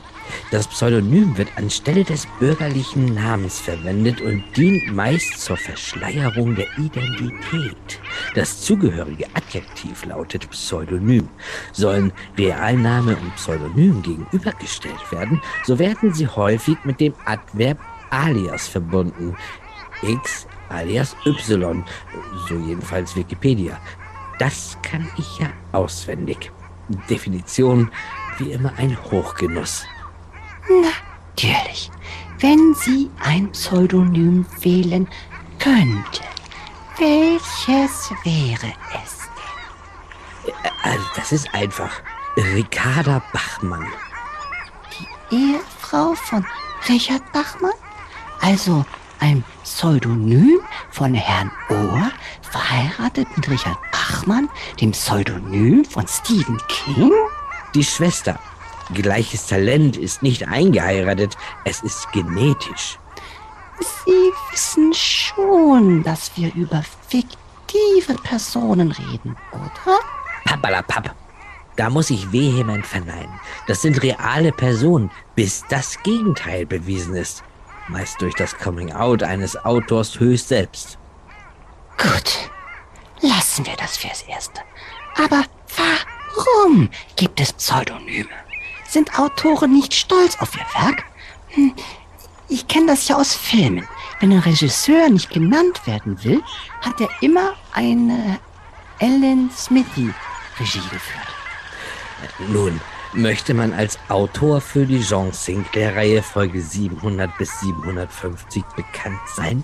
Das Pseudonym wird anstelle des bürgerlichen Namens verwendet und dient meist zur Verschleierung der Identität. Das zugehörige Adjektiv lautet Pseudonym. Sollen Realname und Pseudonym gegenübergestellt werden, so werden sie häufig mit dem Adverb alias verbunden. X alias Y, so jedenfalls Wikipedia. Das kann ich ja auswendig. Definition wie immer ein Hochgenuss. Natürlich, wenn Sie ein Pseudonym wählen könnten. Welches wäre es? Also das ist einfach Ricarda Bachmann. Ehefrau von Richard Bachmann? Also ein Pseudonym von Herrn Ohr, verheiratet mit Richard Bachmann, dem Pseudonym von Stephen King? Die Schwester. Gleiches Talent ist nicht eingeheiratet, es ist genetisch. Sie wissen schon, dass wir über fiktive Personen reden, oder? Pappalapapp. Da muss ich vehement verneinen. Das sind reale Personen, bis das Gegenteil bewiesen ist. Meist durch das Coming-out eines Autors höchst selbst. Gut, lassen wir das fürs Erste. Aber warum gibt es Pseudonyme? Sind Autoren nicht stolz auf ihr Werk? Hm, ich kenne das ja aus Filmen. Wenn ein Regisseur nicht genannt werden will, hat er immer eine Ellen Smithy Regie geführt. Nun, möchte man als Autor für die Jean Sinclair-Reihe Folge 700 bis 750 bekannt sein?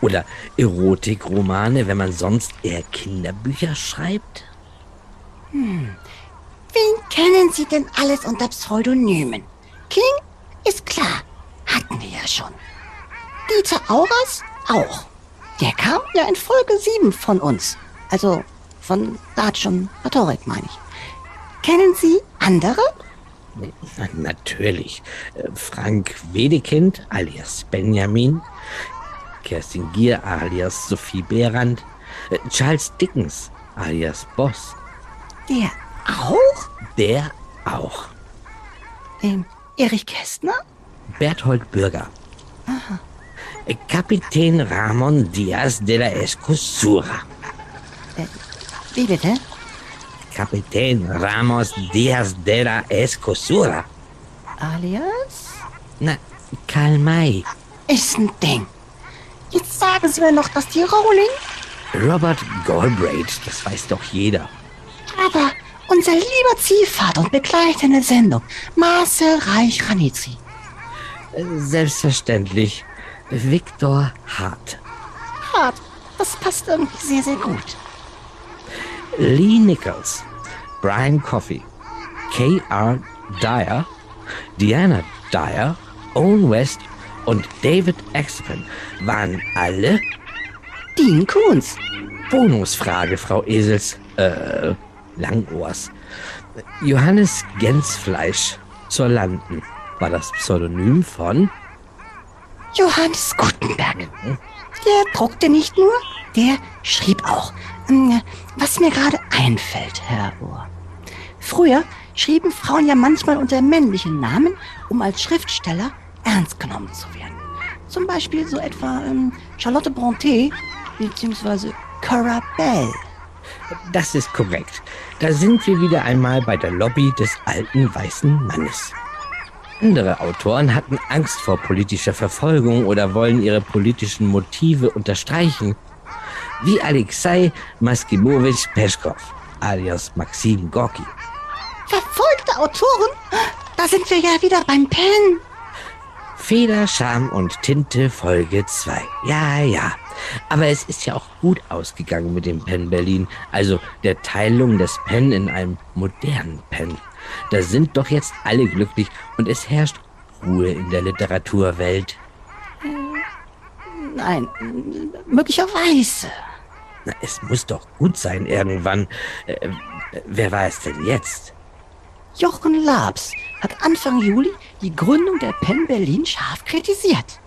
Oder Erotikromane, wenn man sonst eher Kinderbücher schreibt? Wen kennen Sie denn alles unter Pseudonymen? King ist klar, hatten wir ja schon. Dieter Auras auch. Der kam ja in Folge 7 von uns. Also von und Rhetorik, meine ich. Kennen Sie andere? Na, natürlich. Äh, Frank Wedekind alias Benjamin, Kerstin Gier alias Sophie Behrendt, äh, Charles Dickens alias Boss, Der auch? der auch. Ähm, Erich Kästner? Berthold Bürger. Äh, Kapitän Ramon Diaz de la Escosura. Wie bitte? Kapitän Ramos Diaz de la Escosura. Alias? Na, Karl May. Ist ein Ding. Jetzt sagen Sie mir noch, dass die Rowling... Robert Galbraith, das weiß doch jeder. Aber unser lieber Ziehvater und begleitende Sendung, Marcel Reich-Ranitzky. Äh, Selbstverständlich. Viktor Hart. Hart, das passt irgendwie sehr, sehr gut. Lee Nichols, Brian Coffey, K.R. Dyer, Diana Dyer, Owen West und David Axman waren alle Dean Koons. Bonusfrage, Frau Esels, äh, Langohrs. Johannes Gänsfleisch zur Landen war das Pseudonym von Johannes Gutenberg. Der druckte nicht nur, der schrieb auch. Hm, Was mir gerade einfällt, Herr Ohr. Früher schrieben Frauen ja manchmal unter männlichen Namen, um als Schriftsteller ernst genommen zu werden. Zum Beispiel so etwa ähm, Charlotte Brontë bzw. Cora Bell. Das ist korrekt. Da sind wir wieder einmal bei der Lobby des alten weißen Mannes. Andere Autoren hatten Angst vor politischer Verfolgung oder wollen ihre politischen Motive unterstreichen. Wie Alexei Maskimowitsch Peschkov, alias Maxim Gorki. Verfolgte Autoren? Da sind wir ja wieder beim Pen. Feder, Scham und Tinte Folge 2. Ja, ja. Aber es ist ja auch gut ausgegangen mit dem Pen Berlin, also der Teilung des Pen in einem modernen Pen. Da sind doch jetzt alle glücklich und es herrscht Ruhe in der Literaturwelt. Nein, möglicherweise. Na, es muss doch gut sein irgendwann. Äh, wer war es denn jetzt? Jochen Labs hat Anfang Juli die Gründung der Penn Berlin scharf kritisiert.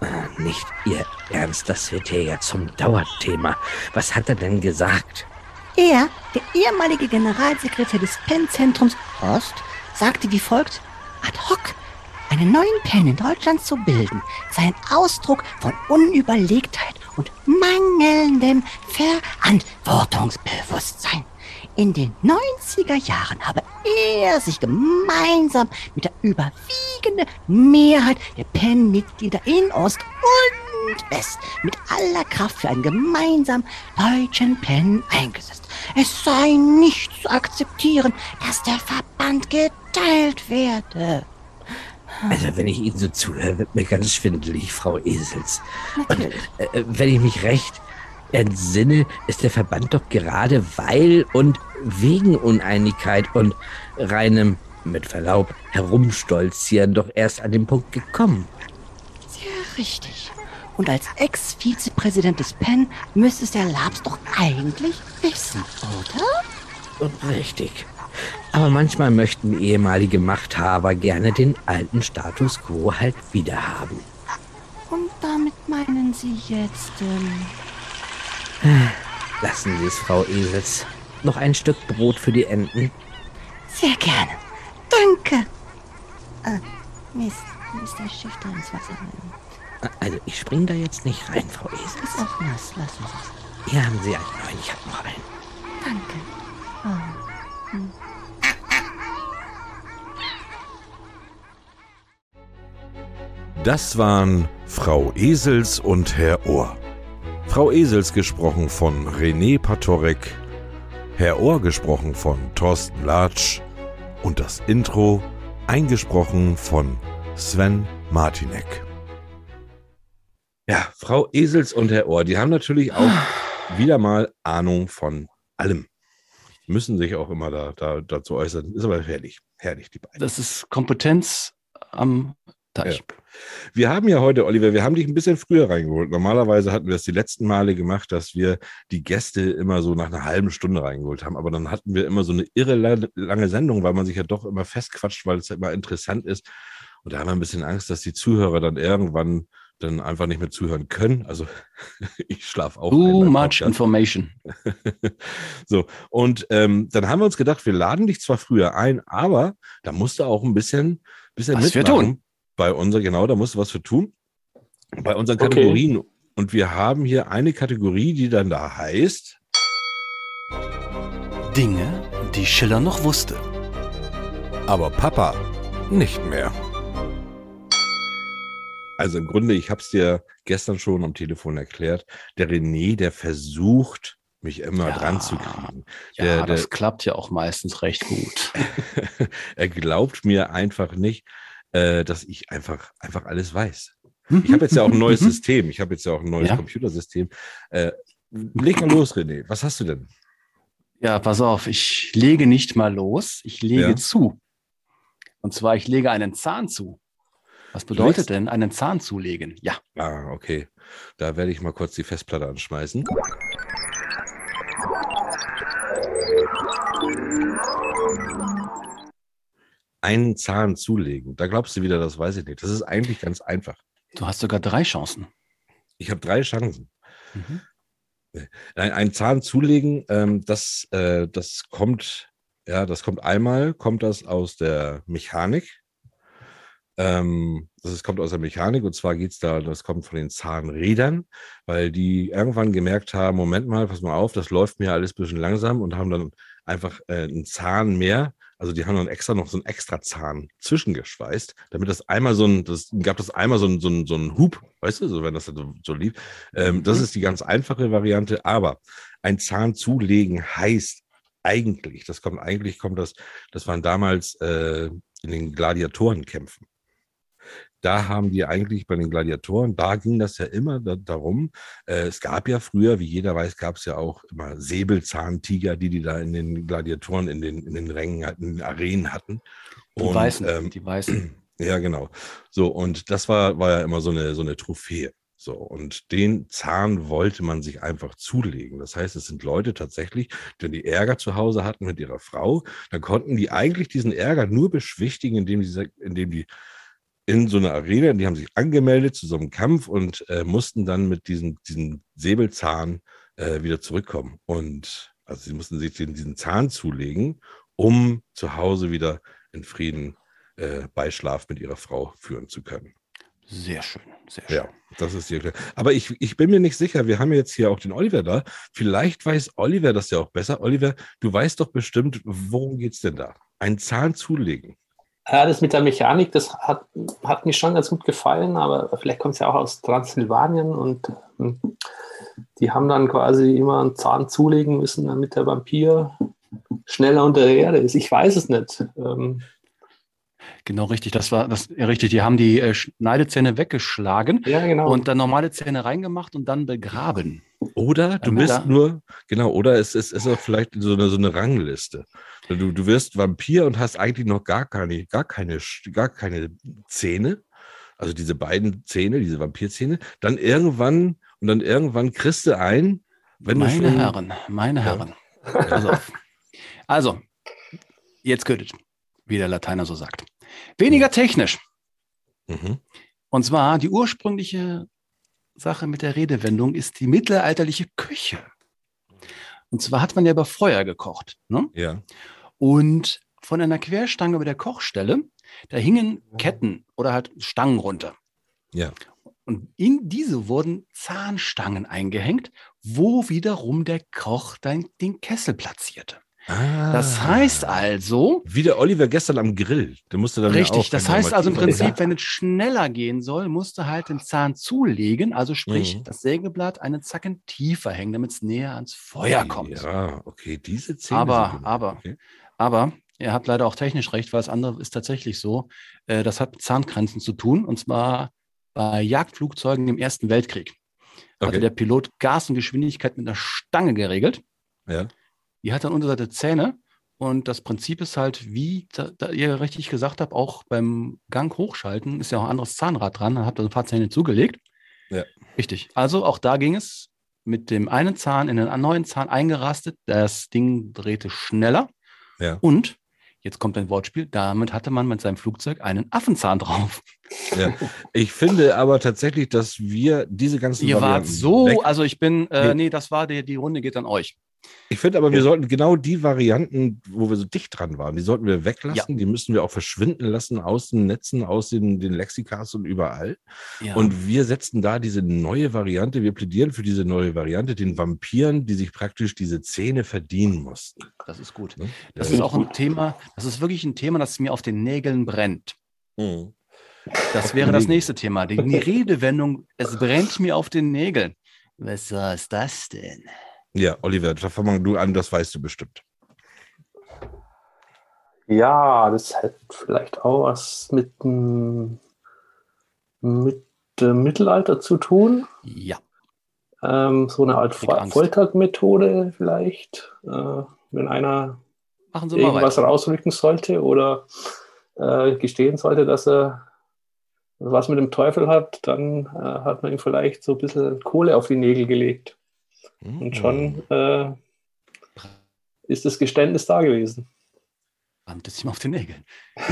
Äh, Nicht Ihr Ernst, das wird hier ja zum Dauerthema. Was hat er denn gesagt? Er, der ehemalige Generalsekretär des Penn-Zentrums Ost, sagte wie folgt, ad hoc einen neuen Penn in Deutschland zu bilden, sei ein Ausdruck von Unüberlegtheit und mangelndem Verantwortungsbewusstsein. In den 90er Jahren habe er sich gemeinsam mit der überwiegenden Mehrheit der Penn-Mitglieder in Ost West mit aller Kraft für einen gemeinsamen deutschen Pen eingesetzt. Es sei nicht zu akzeptieren, dass der Verband geteilt werde. Also, wenn ich Ihnen so zuhöre, wird mir ganz schwindelig, Frau Esels. Und Natürlich. äh, wenn ich mich recht entsinne, ist der Verband doch gerade weil und wegen Uneinigkeit und reinem, mit Verlaub, Herumstolzieren doch erst an den Punkt gekommen. Sehr richtig. Und als Ex-Vizepräsident des PEN müsste es der Labs doch eigentlich wissen, oder? Richtig. Aber manchmal möchten ehemalige Machthaber gerne den alten Status quo halt wiederhaben. Und damit meinen Sie jetzt, ähm, Lassen Sie es, Frau Esels. Noch ein Stück Brot für die Enten. sehr gerne. Danke. Ah, Mist, Schiff da ins Wasser. Also, ich spring da jetzt nicht rein, Frau Esels. Ist auch nass, lassen Sie es. Hier haben Sie einen neuen, ich habe noch einen. Danke. Das waren Frau Esels und Herr Ohr. Frau Esels gesprochen von René Patorek, Herr Ohr gesprochen von Thorsten Latsch und das Intro eingesprochen von Sven Martinek. Ja, Frau Esels und Herr Ohr, die haben natürlich auch wieder mal Ahnung von allem. Müssen sich auch immer da, da, dazu äußern. Ist aber herrlich, herrlich, die beiden. Das ist Kompetenz am Teich. Wir haben ja heute, Oliver, wir haben dich ein bisschen früher reingeholt. Normalerweise hatten wir es die letzten Male gemacht, dass wir die Gäste immer so nach einer halben Stunde reingeholt haben. Aber dann hatten wir immer so eine irre la- lange Sendung, weil man sich ja doch immer festquatscht, weil es ja immer interessant ist. Und da haben wir ein bisschen Angst, dass die Zuhörer dann irgendwann dann einfach nicht mehr zuhören können. Also ich schlafe auch. Too much information. so, und ähm, dann haben wir uns gedacht, wir laden dich zwar früher ein, aber da musst du auch ein bisschen, bisschen Was wir mitmachen. tun. Bei unser, genau, da musst du was für tun. Bei unseren Okay. Kategorien. Und wir haben hier eine Kategorie, die dann da heißt. Dinge, die Schiller noch wusste. Aber Papa nicht mehr. Also im Grunde, ich habe es dir gestern schon am Telefon erklärt, der René, der versucht, mich immer Ja. dran zu kriegen. Ja, Der- das der- klappt ja auch meistens recht gut. er glaubt mir einfach nicht, äh, dass ich einfach, einfach alles weiß. Ich habe jetzt ja auch ein neues System. Ich habe jetzt ja auch ein neues Ja. Computersystem. Äh, leg mal los, René. Was hast du denn? Ja, pass auf, ich lege nicht mal los, ich lege Ja. zu. Und zwar, ich lege einen Zahn zu. Was bedeutet denn einen Zahn zulegen? Ja, Ah, okay. Da werde ich mal kurz die Festplatte anschmeißen. Einen Zahn zulegen. Da glaubst du wieder, das weiß ich nicht. Das ist eigentlich ganz einfach. du hast sogar drei Chancen. Ich habe drei Chancen. Mhm. Nein, einen Zahn zulegen, ähm, das, äh, das kommt, ja, das kommt einmal, kommt das aus der Mechanik. Ähm, das ist, kommt aus der Mechanik und zwar geht's da, das kommt von den Zahnrädern, weil die irgendwann gemerkt haben, Moment mal, pass mal auf, das läuft mir alles ein bisschen langsam und haben dann einfach äh, einen Zahn mehr. Also die haben dann extra noch so einen extra Zahn zwischengeschweißt, damit das einmal so ein, das gab das einmal so ein, so ein, so ein Hub, weißt du, so wenn das so, so lief. Ähm, Das ist die ganz einfache Variante, aber ein Zahn zulegen heißt eigentlich, das kommt eigentlich, kommt das, das waren damals äh, in den Gladiatorenkämpfen. Da haben die eigentlich bei den Gladiatoren, da ging das ja immer da, darum, äh, es gab ja früher, wie jeder weiß, gab es ja auch immer Säbelzahntiger, die die da in den Gladiatoren, in den, in den Rängen, hatten, in den Arenen hatten. Die Und, Weißen, ähm, die Weißen. ja, genau. So, und das war, war ja immer so eine, so eine Trophäe. So, und den Zahn wollte man sich einfach zulegen. Das heißt, es sind Leute tatsächlich, die die Ärger zu Hause hatten mit ihrer Frau, dann konnten die eigentlich diesen Ärger nur beschwichtigen, indem die, indem die in so einer Arena, die haben sich angemeldet zu so einem Kampf und äh, mussten dann mit diesem, diesem Säbelzahn äh, wieder zurückkommen. Und also sie mussten sich den, diesen Zahn zulegen, um zu Hause wieder in Frieden äh, Beischlaf mit ihrer Frau führen zu können. Sehr schön, sehr schön. Ja, das ist Erklärung. Aber ich, ich bin mir nicht sicher, wir haben jetzt hier auch den Oliver da. Vielleicht weiß Oliver das ja auch besser. Oliver, du weißt doch bestimmt, worum geht's denn da? Ein Zahn zulegen. Ja, das mit der Mechanik, das hat, hat mir schon ganz gut gefallen, aber vielleicht kommt es ja auch aus Transsilvanien und ähm, die haben dann quasi immer einen Zahn zulegen müssen, damit der Vampir schneller unter der Erde ist. Ich weiß es nicht. Ähm, Genau, richtig. Das war das richtig. Die haben die äh, Schneidezähne weggeschlagen ja, genau. und dann normale Zähne reingemacht und dann begraben. Oder du bist nur, genau, oder es ist, ist auch vielleicht so eine, so eine Rangliste. Du, du wirst Vampir und hast eigentlich noch gar keine, gar keine, gar keine Zähne. Also diese beiden Zähne, diese Vampirzähne. Dann irgendwann, und dann irgendwann kriegst du ein, wenn du meine Herren, meine Ja. Herren. Pass auf. Also, jetzt gehört wie der Lateiner so sagt. Weniger technisch. Mhm. Und zwar die ursprüngliche Sache mit der Redewendung ist die mittelalterliche Küche. Und zwar hat man ja über Feuer gekocht. Ne? Ja. Und von einer Querstange über der Kochstelle, da hingen Ketten oder halt Stangen runter. Ja. Und in diese wurden Zahnstangen eingehängt, wo wiederum der Koch dann den Kessel platzierte. Ah. Das heißt also, Wie der Oliver gestern am Grill. Der musste dann ja richtig, auch das heißt also im Prinzip, wenn es schneller gehen soll, musst du halt den Zahn zulegen, also sprich Mhm. das Sägeblatt einen Zacken tiefer hängen, damit es näher ans Feuer kommt. Ja, okay, diese Zähne. Aber- sind aber- Okay. Aber ihr habt leider auch technisch recht, weil das andere ist tatsächlich so. Äh, das hat mit Zahngrenzen zu tun und zwar bei Jagdflugzeugen im Ersten Weltkrieg. Hatte Okay. der Pilot Gas und Geschwindigkeit mit einer Stange geregelt. Ja. Die hat dann Unterseite Zähne und das Prinzip ist halt, wie da, da ihr richtig gesagt habt, auch beim Gang hochschalten ist ja auch ein anderes Zahnrad dran. Dann habt ihr ein paar Zähne zugelegt. Ja. Richtig. Also auch da ging es mit dem einen Zahn in den neuen Zahn eingerastet. Das Ding drehte schneller. Ja. Und jetzt kommt ein Wortspiel. Damit hatte man mit seinem Flugzeug einen Affenzahn drauf. Ja. Ich finde aber tatsächlich, dass wir diese ganzen Ihr wart so, also ich bin, äh, Nee. nee, das war die, die Runde geht an euch. Ich finde aber, wir sollten genau die Varianten, wo wir so dicht dran waren, die sollten wir weglassen. Die müssen wir auch verschwinden lassen aus den Netzen, aus den, den Lexikas und überall. Ja. Und wir setzen da diese neue Variante, wir plädieren für diese neue Variante, den Vampiren, die sich praktisch diese Zähne verdienen mussten. das ist gut. Ne? Das Ja. ist auch ein Thema, das ist wirklich ein Thema, das mir auf den Nägeln brennt. Mhm. Das wäre das nächste Thema. Die die Redewendung, es brennt mir auf den Nägeln. Was ist das denn? Ja, Oliver, da fang du an, das weißt du bestimmt. Ja, das hat vielleicht auch was mit, dem- mit dem Mittelalter zu tun. Ja, Ähm, so eine Art. Foltermethode vielleicht, äh, wenn einer machen Sie mal irgendwas weiter. rausrücken sollte oder äh, gestehen sollte, dass er was mit dem Teufel hat, dann äh, hat man ihm vielleicht so ein bisschen Kohle auf die Nägel gelegt. Mhm. Und schon äh, ist das Geständnis da gewesen. Brennt es ihm auf den Nägeln.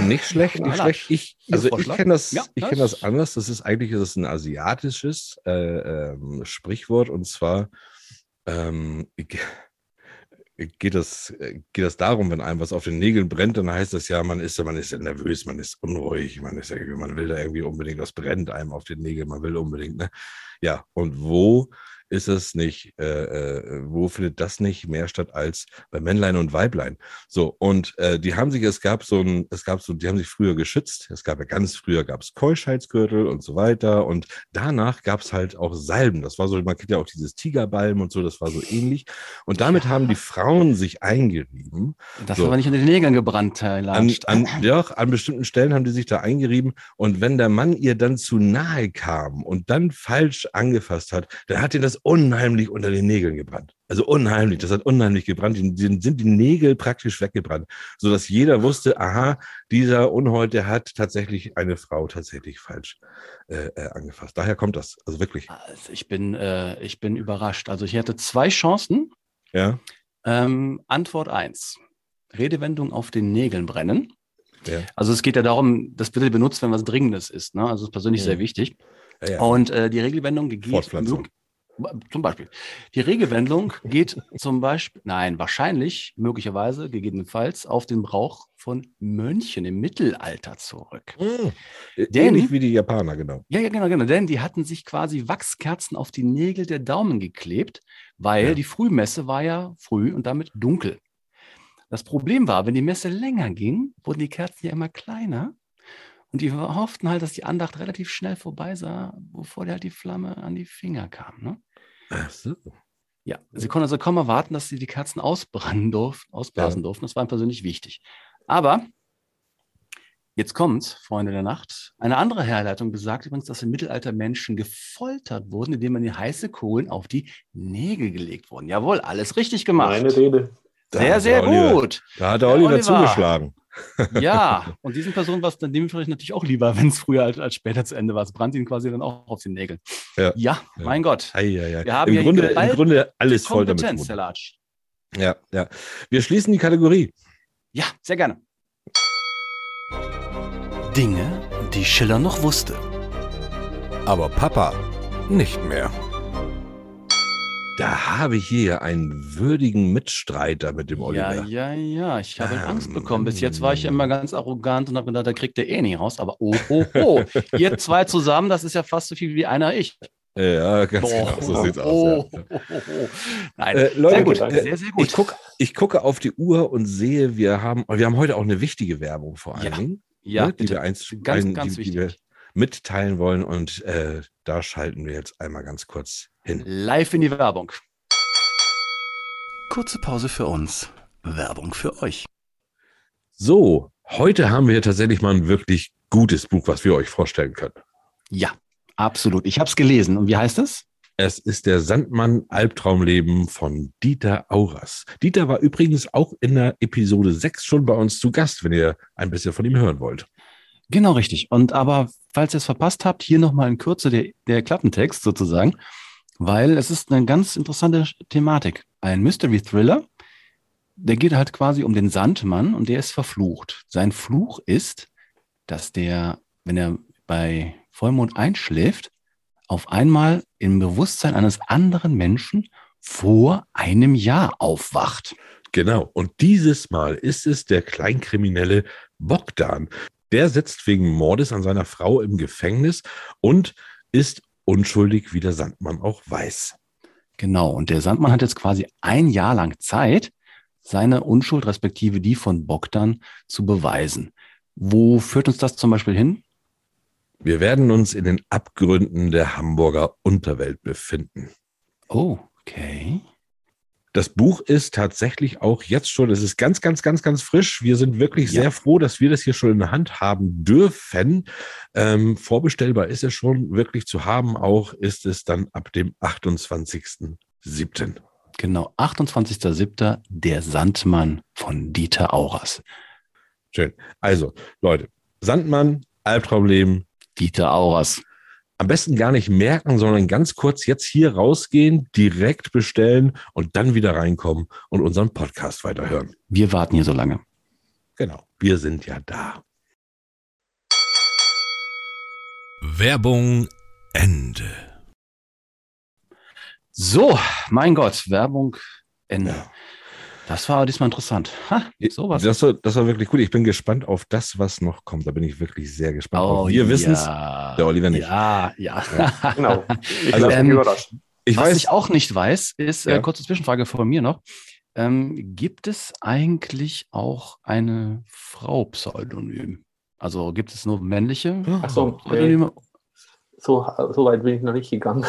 Nicht schlecht, nicht schlecht. Ich, also ich kenne das, Ja, ich das- kenne das anders. Das ist eigentlich ist es ein asiatisches äh, ähm, Sprichwort und zwar ähm, ge- geht das, geht das darum, wenn einem was auf den Nägeln brennt, dann heißt das ja, man ist, man ist ja nervös, man ist unruhig, man ist ja, man will da irgendwie unbedingt, was brennt einem auf den Nägeln, man will unbedingt, ne? Ja, und wo ist es nicht, äh, äh, wo findet das nicht mehr statt als bei Männlein und Weiblein? So, und äh, die haben sich, es gab so ein, es gab so, die haben sich früher geschützt. Es gab ja ganz früher gab es Keuschheitsgürtel und so weiter. Und danach gab es halt auch Salben. Das war so, man kennt ja auch dieses Tigerbalm und so, das war so ähnlich. Und damit haben die Frauen sich eingerieben. Das So. war nicht unter den Nägeln gebrannt, Herr An, an, ja, an bestimmten Stellen haben die sich da eingerieben. Und wenn der Mann ihr dann zu nahe kam und dann falsch angefasst hat, dann hat ihn das unheimlich unter den Nägeln gebrannt. Also unheimlich, das hat unheimlich gebrannt. Die, die sind die Nägel praktisch weggebrannt, sodass jeder wusste, aha, dieser Unhold, der hat tatsächlich eine Frau tatsächlich falsch äh, äh, angefasst. Daher kommt das, also wirklich. Also ich bin, äh, ich bin überrascht. Also ich hatte zwei Chancen. Ja, Ähm, Antwort 1. Redewendung auf den Nägeln brennen. ja, Also es geht ja darum, das bitte benutzt, wenn was Dringendes ist. Ne? Also das ist persönlich Mhm. sehr wichtig. ja, ja. Und äh, die Regelwendung geht Fortpflanzung. Zum Beispiel. Die Regelwendung geht zum Beispiel, nein, wahrscheinlich, möglicherweise, gegebenenfalls auf den Brauch von Mönchen im Mittelalter zurück. Hm. Denn- Ähnlich wie die Japaner, genau. Ja, ja, genau, genau. Denn die hatten sich quasi Wachskerzen auf die Nägel der Daumen geklebt, weil Ja. die Frühmesse war ja früh und damit dunkel. Das Problem war, wenn die Messe länger ging, wurden die Kerzen ja immer kleiner. Und die hofften halt, dass die Andacht relativ schnell vorbei sah, bevor dir halt die Flamme an die Finger kam. Ne? Ach so. Ja, sie konnten also kaum erwarten, dass sie die Kerzen ausbrennen durften, ausblasen Ja. durften. Das war ihm persönlich wichtig. Aber jetzt kommt's, Freunde der Nacht. Eine andere Herleitung besagt übrigens, dass im Mittelalter Menschen gefoltert wurden, indem man die heiße Kohlen auf die Nägel gelegt wurden. Jawohl, alles richtig gemacht. Meine Rede. Da Sehr, sehr Oliver- gut. Da hat der Der Oliver, Oliver. zugeschlagen. Ja, und diesen Personen war es dann dementsprechend natürlich auch lieber, wenn es früher als, als später zu Ende war. Es brannte ihnen quasi dann auch auf den Nägeln. Ja. ja, Ja. mein Gott. Ei, ei, ei. Wir haben Im, ja Grunde, Im Grunde alles voll damit. Herr. Latsch. Ja, ja. Wir schließen die Kategorie. Ja, sehr gerne. Dinge, die Schiller noch wusste. Aber Papa nicht mehr. Da habe ich hier einen würdigen Mitstreiter mit dem Oliver. Ja, ja, ja. Ich habe Ähm, Angst bekommen. Bis jetzt war ich immer ganz arrogant und habe gedacht, da kriegt der eh nicht raus. Aber oh, oh, oh. Ihr zwei zusammen, das ist ja fast so viel wie einer ich. Ja, ganz Boah. genau. So sieht's oh, aus. oh, Ja. oh, oh, oh. Nein, Äh, Leute, sehr gut. danke. Sehr, sehr gut. Ich, guck, ich gucke auf die Uhr und sehe, wir haben, wir haben heute auch eine wichtige Werbung vor allen Ja. Dingen, ja, ne, die, bitte. wir eins, Ganz, ein, ganz die, die wir wichtig. Mitteilen wollen. Und äh, da schalten wir jetzt einmal ganz kurz hin. Live in die Werbung. Kurze Pause für uns. Werbung für euch. So, heute haben wir tatsächlich mal ein wirklich gutes Buch, was wir euch vorstellen können. Ja, absolut. Ich habe es gelesen. Und wie heißt es? Es ist der Sandmann Albtraumleben von Dieter Auras. Dieter war übrigens auch in der Episode 6 schon bei uns zu Gast, wenn ihr ein bisschen von ihm hören wollt. Genau richtig. Und aber, falls ihr es verpasst habt, hier nochmal in Kürze der, der Klappentext sozusagen, weil es ist eine ganz interessante Thematik. Ein Mystery Thriller, der geht halt quasi um den Sandmann und der ist verflucht. Sein Fluch ist, dass der, wenn er bei Vollmond einschläft, auf einmal im Bewusstsein eines anderen Menschen vor einem Jahr aufwacht. Genau. Und dieses Mal ist es der Kleinkriminelle Bogdan. Der sitzt wegen Mordes an seiner Frau im Gefängnis und ist unschuldig, wie der Sandmann auch weiß. Genau, und der Sandmann hat jetzt quasi ein Jahr lang Zeit, seine Unschuld respektive die von Bogdan zu beweisen. Wo führt uns das zum Beispiel hin? Wir werden uns in den Abgründen der Hamburger Unterwelt befinden. Oh, okay. Das Buch ist tatsächlich auch jetzt schon, es ist ganz, ganz, ganz, ganz frisch. Wir sind wirklich Ja. sehr froh, dass wir das hier schon in der Hand haben dürfen. Ähm, vorbestellbar ist es schon wirklich zu haben. Auch ist es dann ab dem 28.07. Genau, 28.07. Der Sandmann von Dieter Auras. Schön. Also, Leute, Sandmann, Albtraumleben, Dieter Auras. Am besten gar nicht merken, sondern ganz kurz jetzt hier rausgehen, direkt bestellen und dann wieder reinkommen und unseren Podcast weiterhören. Wir warten hier so lange. Genau. Wir sind ja da. Werbung Ende. So, mein Gott, Werbung Ende. Ja. Das war diesmal interessant. Ha, sowas. Das war, das war wirklich cool. Ich bin gespannt auf das, was noch kommt. Da bin ich wirklich sehr gespannt. drauf. Wir wissen es, Oh, ja. der Oliver nicht. Ja, ja. Genau. Ich Also, ähm. Ich Was weiß, ich auch nicht weiß, ist, Ja. äh, kurze Zwischenfrage von mir noch. Ähm, gibt es eigentlich auch eine Frau-Pseudonym? Also gibt es nur männliche Achso, nee, Pseudonyme? So, so weit bin ich noch nicht gegangen.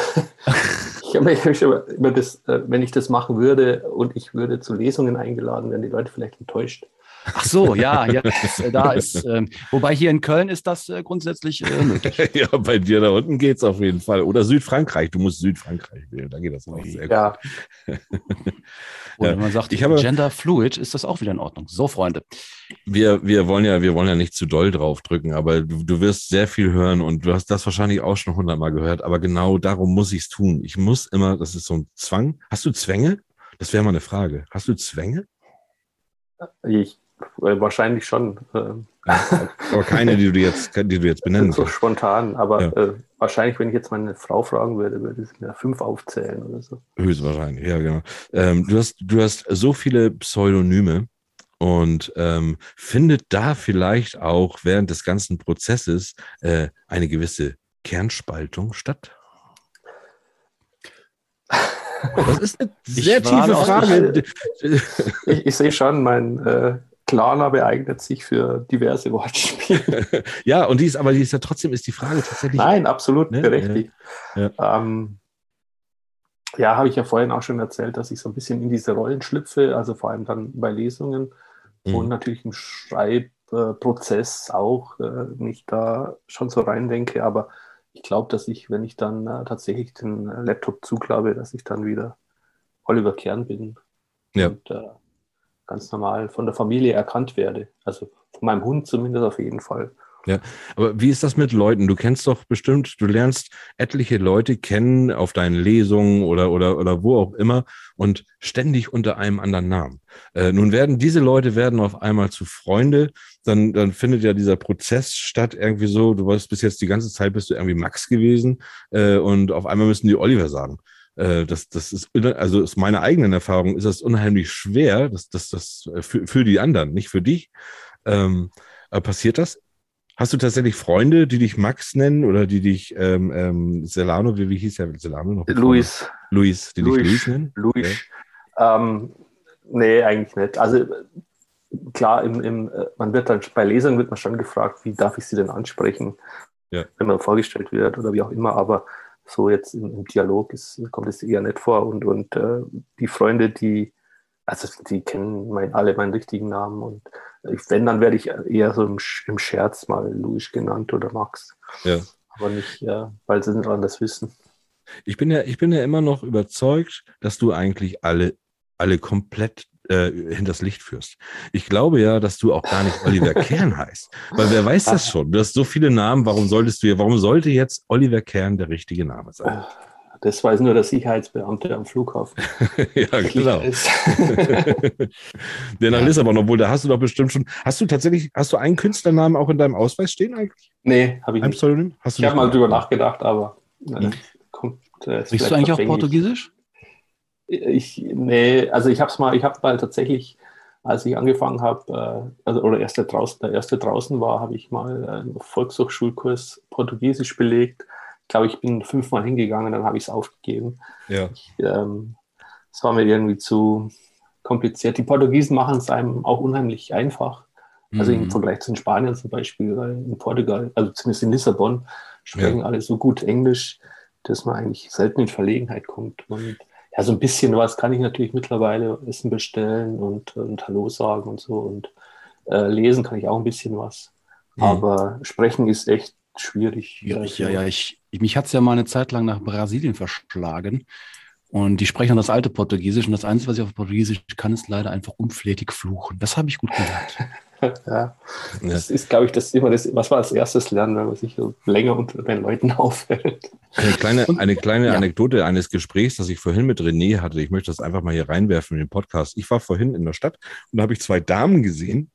ich habe mich schon über, über das, äh, wenn ich das machen würde und ich würde zu Lesungen eingeladen, wären die Leute vielleicht enttäuscht. Ach so, ja, jetzt, äh, da ist, ähm, wobei hier in Köln ist das äh, grundsätzlich äh, möglich. ja, bei dir da unten geht es auf jeden Fall. Oder Südfrankreich. Du musst Südfrankreich wählen. Da geht das auch sehr gut. Ja, Und Ja. wenn man sagt, Ich habe- Gender Fluid, ist das auch wieder in Ordnung. So, Freunde. Wir, wir, wollen ja, wir wollen ja nicht zu doll draufdrücken, aber du, du wirst sehr viel hören und du hast das wahrscheinlich auch schon hundertmal gehört. Aber genau darum muss ich es tun. Ich muss immer, das ist so ein Zwang. Hast du Zwänge? Das wäre mal eine Frage. Hast du Zwänge? ich, wahrscheinlich schon. ähm, Aber keine, die du jetzt, die du jetzt benennen so spontan, aber Ja. äh, wahrscheinlich, wenn ich jetzt meine Frau fragen würde, würde sie mir fünf aufzählen oder so. Höchstwahrscheinlich, ja, genau. Ähm, du, hast, du hast so viele Pseudonyme und ähm, findet da vielleicht auch während des ganzen Prozesses äh, eine gewisse Kernspaltung statt? Das ist eine sehr Ich tiefe noch- Frage. Ich, ich sehe schon, mein äh, Klarname eignet sich für diverse Wortspiele. ja, und die ist, aber die ist ja trotzdem ist die Frage tatsächlich. Nein, absolut Ne? berechtigt. Ja. Ähm, ja, habe ich ja vorhin auch schon erzählt, dass ich so ein bisschen in diese Rollen schlüpfe, also vor allem dann bei Lesungen Mhm. und natürlich im Schreibprozess auch äh, mich da schon so reindenke. Aber ich glaube, dass ich, wenn ich dann äh, tatsächlich den Laptop zuklappe, dass ich dann wieder Oliver Kern bin Ja. und äh, ganz normal von der Familie erkannt werde. Also von meinem Hund zumindest auf jeden Fall. Aber wie ist das mit Leuten? Du kennst doch bestimmt, du lernst etliche Leute kennen auf deinen Lesungen oder, oder, oder wo auch immer und ständig unter einem anderen Namen. Äh, nun werden diese Leute werden auf einmal zu Freunde, dann, dann findet ja dieser Prozess statt, irgendwie so, du warst bis jetzt die ganze Zeit bist du irgendwie Max gewesen äh, und auf einmal müssen die Oliver sagen. Äh, das, das ist, also aus meiner eigenen Erfahrung ist das unheimlich schwer, das, das, das äh, für, für die anderen, nicht für dich. Ähm, aber passiert das? Hast du tatsächlich Freunde, die dich Max nennen oder die dich ähm, ähm, Celano, wie, wie hieß der Celano noch? Luis, Luis, die dich Luis. Luis nennen? Luis. Ähm, nee, eigentlich nicht. Also klar, im, im, äh, man wird dann bei Lesern wird man schon gefragt, wie darf ich sie denn ansprechen, Ja. wenn man vorgestellt wird oder wie auch immer, aber so jetzt im, im Dialog ist, kommt es eher nicht vor. Und, und äh, die Freunde, die, also die kennen mein, alle meinen richtigen Namen und ich, wenn, dann werde ich eher so im, im Scherz mal Luis genannt oder Max. Ja. Aber nicht, äh, weil sie nicht anders wissen. Ich bin ja, ich bin ja immer noch überzeugt, dass du eigentlich alle, alle komplett äh, hinters Licht führst. Ich glaube ja, dass du auch gar nicht Oliver Kern heißt. Weil wer weiß das schon? Du hast so viele Namen, warum solltest du, warum sollte jetzt Oliver Kern der richtige Name sein? Das weiß nur der Sicherheitsbeamte am Flughafen. ja, genau. Ist. Der nach Lissabon, obwohl da hast du doch bestimmt schon. Hast du tatsächlich, hast du einen Künstlernamen auch in deinem Ausweis stehen eigentlich? nee, habe ich Ein nicht. Pseudonym? Hast du Ich habe mal drüber nachgedacht, aber äh, Hm. kommt. Äh, ist Sprichst du eigentlich auch. Portugiesisch? Ich, nee, also ich habe es mal, ich habe mal tatsächlich, als ich angefangen habe, äh, also oder erste draußen, der erste draußen war, habe ich mal einen Volkshochschulkurs Portugiesisch belegt. Ich glaube, ich bin fünfmal hingegangen, dann habe ich es aufgegeben. Ja. Ähm, Es war mir irgendwie zu kompliziert. Die Portugiesen machen es einem auch unheimlich einfach. Also Mhm. im Vergleich zu den Spaniern zum Beispiel, weil in Portugal, also zumindest in Lissabon, sprechen alle so gut Englisch, dass man eigentlich selten in Verlegenheit kommt. Und ja, so ein bisschen was kann ich natürlich mittlerweile Essen bestellen und, und Hallo sagen und so. Und äh, lesen kann ich auch ein bisschen was. Mhm. Aber sprechen ist echt schwierig. Ja, ich, ja, ja, ich- mich hat es ja mal eine Zeit lang nach Brasilien verschlagen. Und die sprechen das alte Portugiesisch. Und das Einzige, was ich auf Portugiesisch kann, ist leider einfach unflätig fluchen. Das habe ich gut gelernt. ja. Ja. Das ist, glaube ich, das immer das, was man als erstes lernen, wenn man sich so länger unter den Leuten aufhält. Eine kleine, Und- eine kleine ja. Anekdote eines Gesprächs, das ich vorhin mit René hatte. Ich möchte das einfach mal hier reinwerfen in den Podcast. Ich war vorhin in der Stadt und da habe ich zwei Damen gesehen.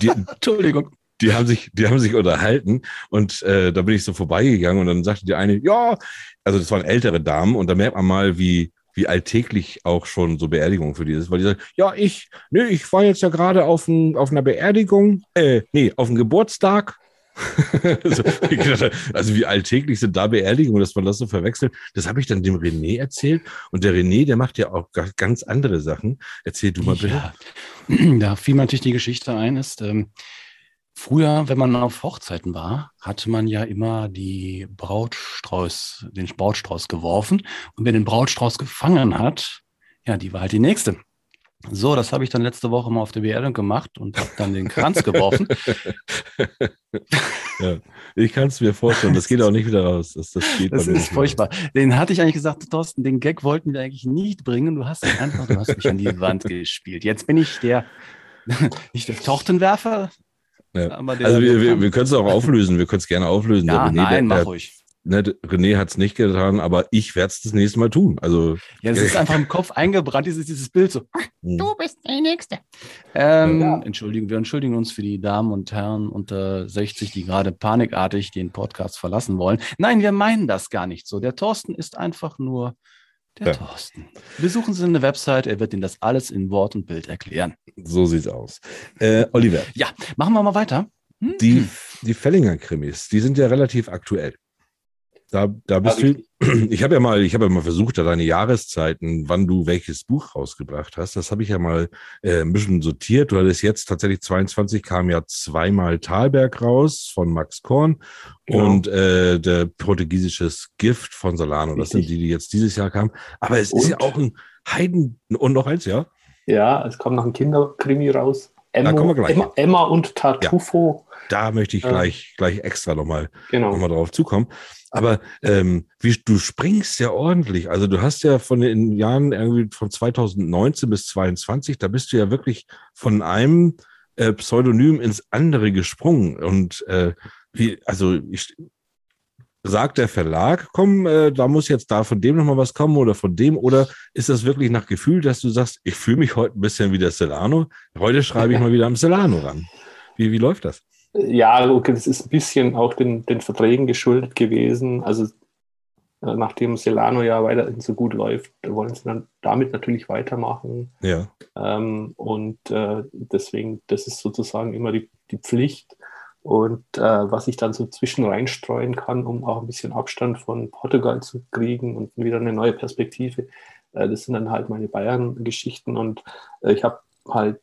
Die, Entschuldigung. Die haben sich, die haben sich unterhalten und äh, da bin ich so vorbeigegangen und dann sagte die eine, ja, also das waren ältere Damen und da merkt man mal, wie wie alltäglich auch schon so Beerdigung für die ist, weil die sagen, ja, ich, nee, ich war jetzt ja gerade auf, ein, auf einer Beerdigung, äh, nee, auf einem Geburtstag. so, ich dachte, also wie alltäglich sind da Beerdigungen, dass man das so verwechselt. Das habe ich dann dem René erzählt und der René, der macht ja auch ga- ganz andere Sachen. Erzähl du mal bitte. Ja. Da fiel mir natürlich die Geschichte ein, ist, ähm, früher, wenn man auf Hochzeiten war, hatte man ja immer die Brautstrauß, den Brautstrauß geworfen. Und wer den Brautstrauß gefangen hat, ja, die war halt die nächste. So, das habe ich dann letzte Woche mal auf der Beerdigung gemacht und habe dann den Kranz geworfen. Ja, ich kann es mir vorstellen. Das geht auch nicht wieder raus. Das, das geht Das ist furchtbar. Den hatte ich eigentlich gesagt, Thorsten, den Gag wollten wir eigentlich nicht bringen. Du hast einfach, du hast mich an die Wand gespielt. Jetzt bin ich der, nicht der Tortenwerfer, Ja. Also wir, wir, wir können es auch auflösen. Wir können es gerne auflösen. ja, Der René, nein, der, mach ruhig. ne, René hat es nicht getan, aber ich werde es das nächste Mal tun. Also Ja, es ist einfach im Kopf eingebrannt, dieses, dieses Bild so. mh. bist der Nächste. Ähm, Ja. Entschuldigen, wir entschuldigen uns für die Damen und Herren unter 60, die gerade panikartig den Podcast verlassen wollen. Nein, wir meinen das gar nicht so. Der Thorsten ist einfach nur der Ja. Thorsten. Besuchen Sie eine Website, er wird Ihnen das alles in Wort und Bild erklären. so sieht's aus. Äh, Oliver, Ja, machen wir mal weiter. Hm? die, die Fellinger-Krimis, die sind ja relativ aktuell. Da, da bist Ja, du. Ich habe ja mal, ich habe ja mal versucht, da deine Jahreszeiten, wann du welches Buch rausgebracht hast. Das habe ich ja mal äh, ein bisschen sortiert. Du hattest jetzt tatsächlich 22 kam ja zweimal Talberg raus von Max Korn Genau. und äh, der portugiesisches Gift von Solano. Das sind die, die jetzt dieses Jahr kamen. Aber es ist Und? ja auch ein Heiden und noch eins, ja. Ja, es kommt noch ein Kinderkrimi raus. Emma, kommen wir gleich. Emma, Emma und Tartufo. Da möchte ich Ja. gleich, gleich extra nochmal Genau. nochmal drauf zukommen. Aber ähm, wie, du springst ja ordentlich. Also du hast ja von den Jahren irgendwie von 2019 bis 22, da bist du ja wirklich von einem äh, Pseudonym ins andere gesprungen. Und äh, wie, also ich sagt der Verlag, komm, äh, da muss jetzt da von dem nochmal was kommen oder von dem, oder ist das wirklich nach Gefühl, dass du sagst, ich fühle mich heute ein bisschen wie der Celano, heute schreibe ich mal wieder am Celano ran. Wie, wie läuft das? Ja, okay, das ist ein bisschen auch den, den Verträgen geschuldet gewesen. Also äh, nachdem Celano ja weiterhin so gut läuft, wollen sie dann damit natürlich weitermachen. Ja. Ähm, und äh, deswegen, das ist sozusagen immer die, die Pflicht. Und äh, was ich dann so zwischen reinstreuen kann, um auch ein bisschen Abstand von Portugal zu kriegen und wieder eine neue Perspektive, äh, das sind dann halt meine Bayern-Geschichten. Und äh, ich habe halt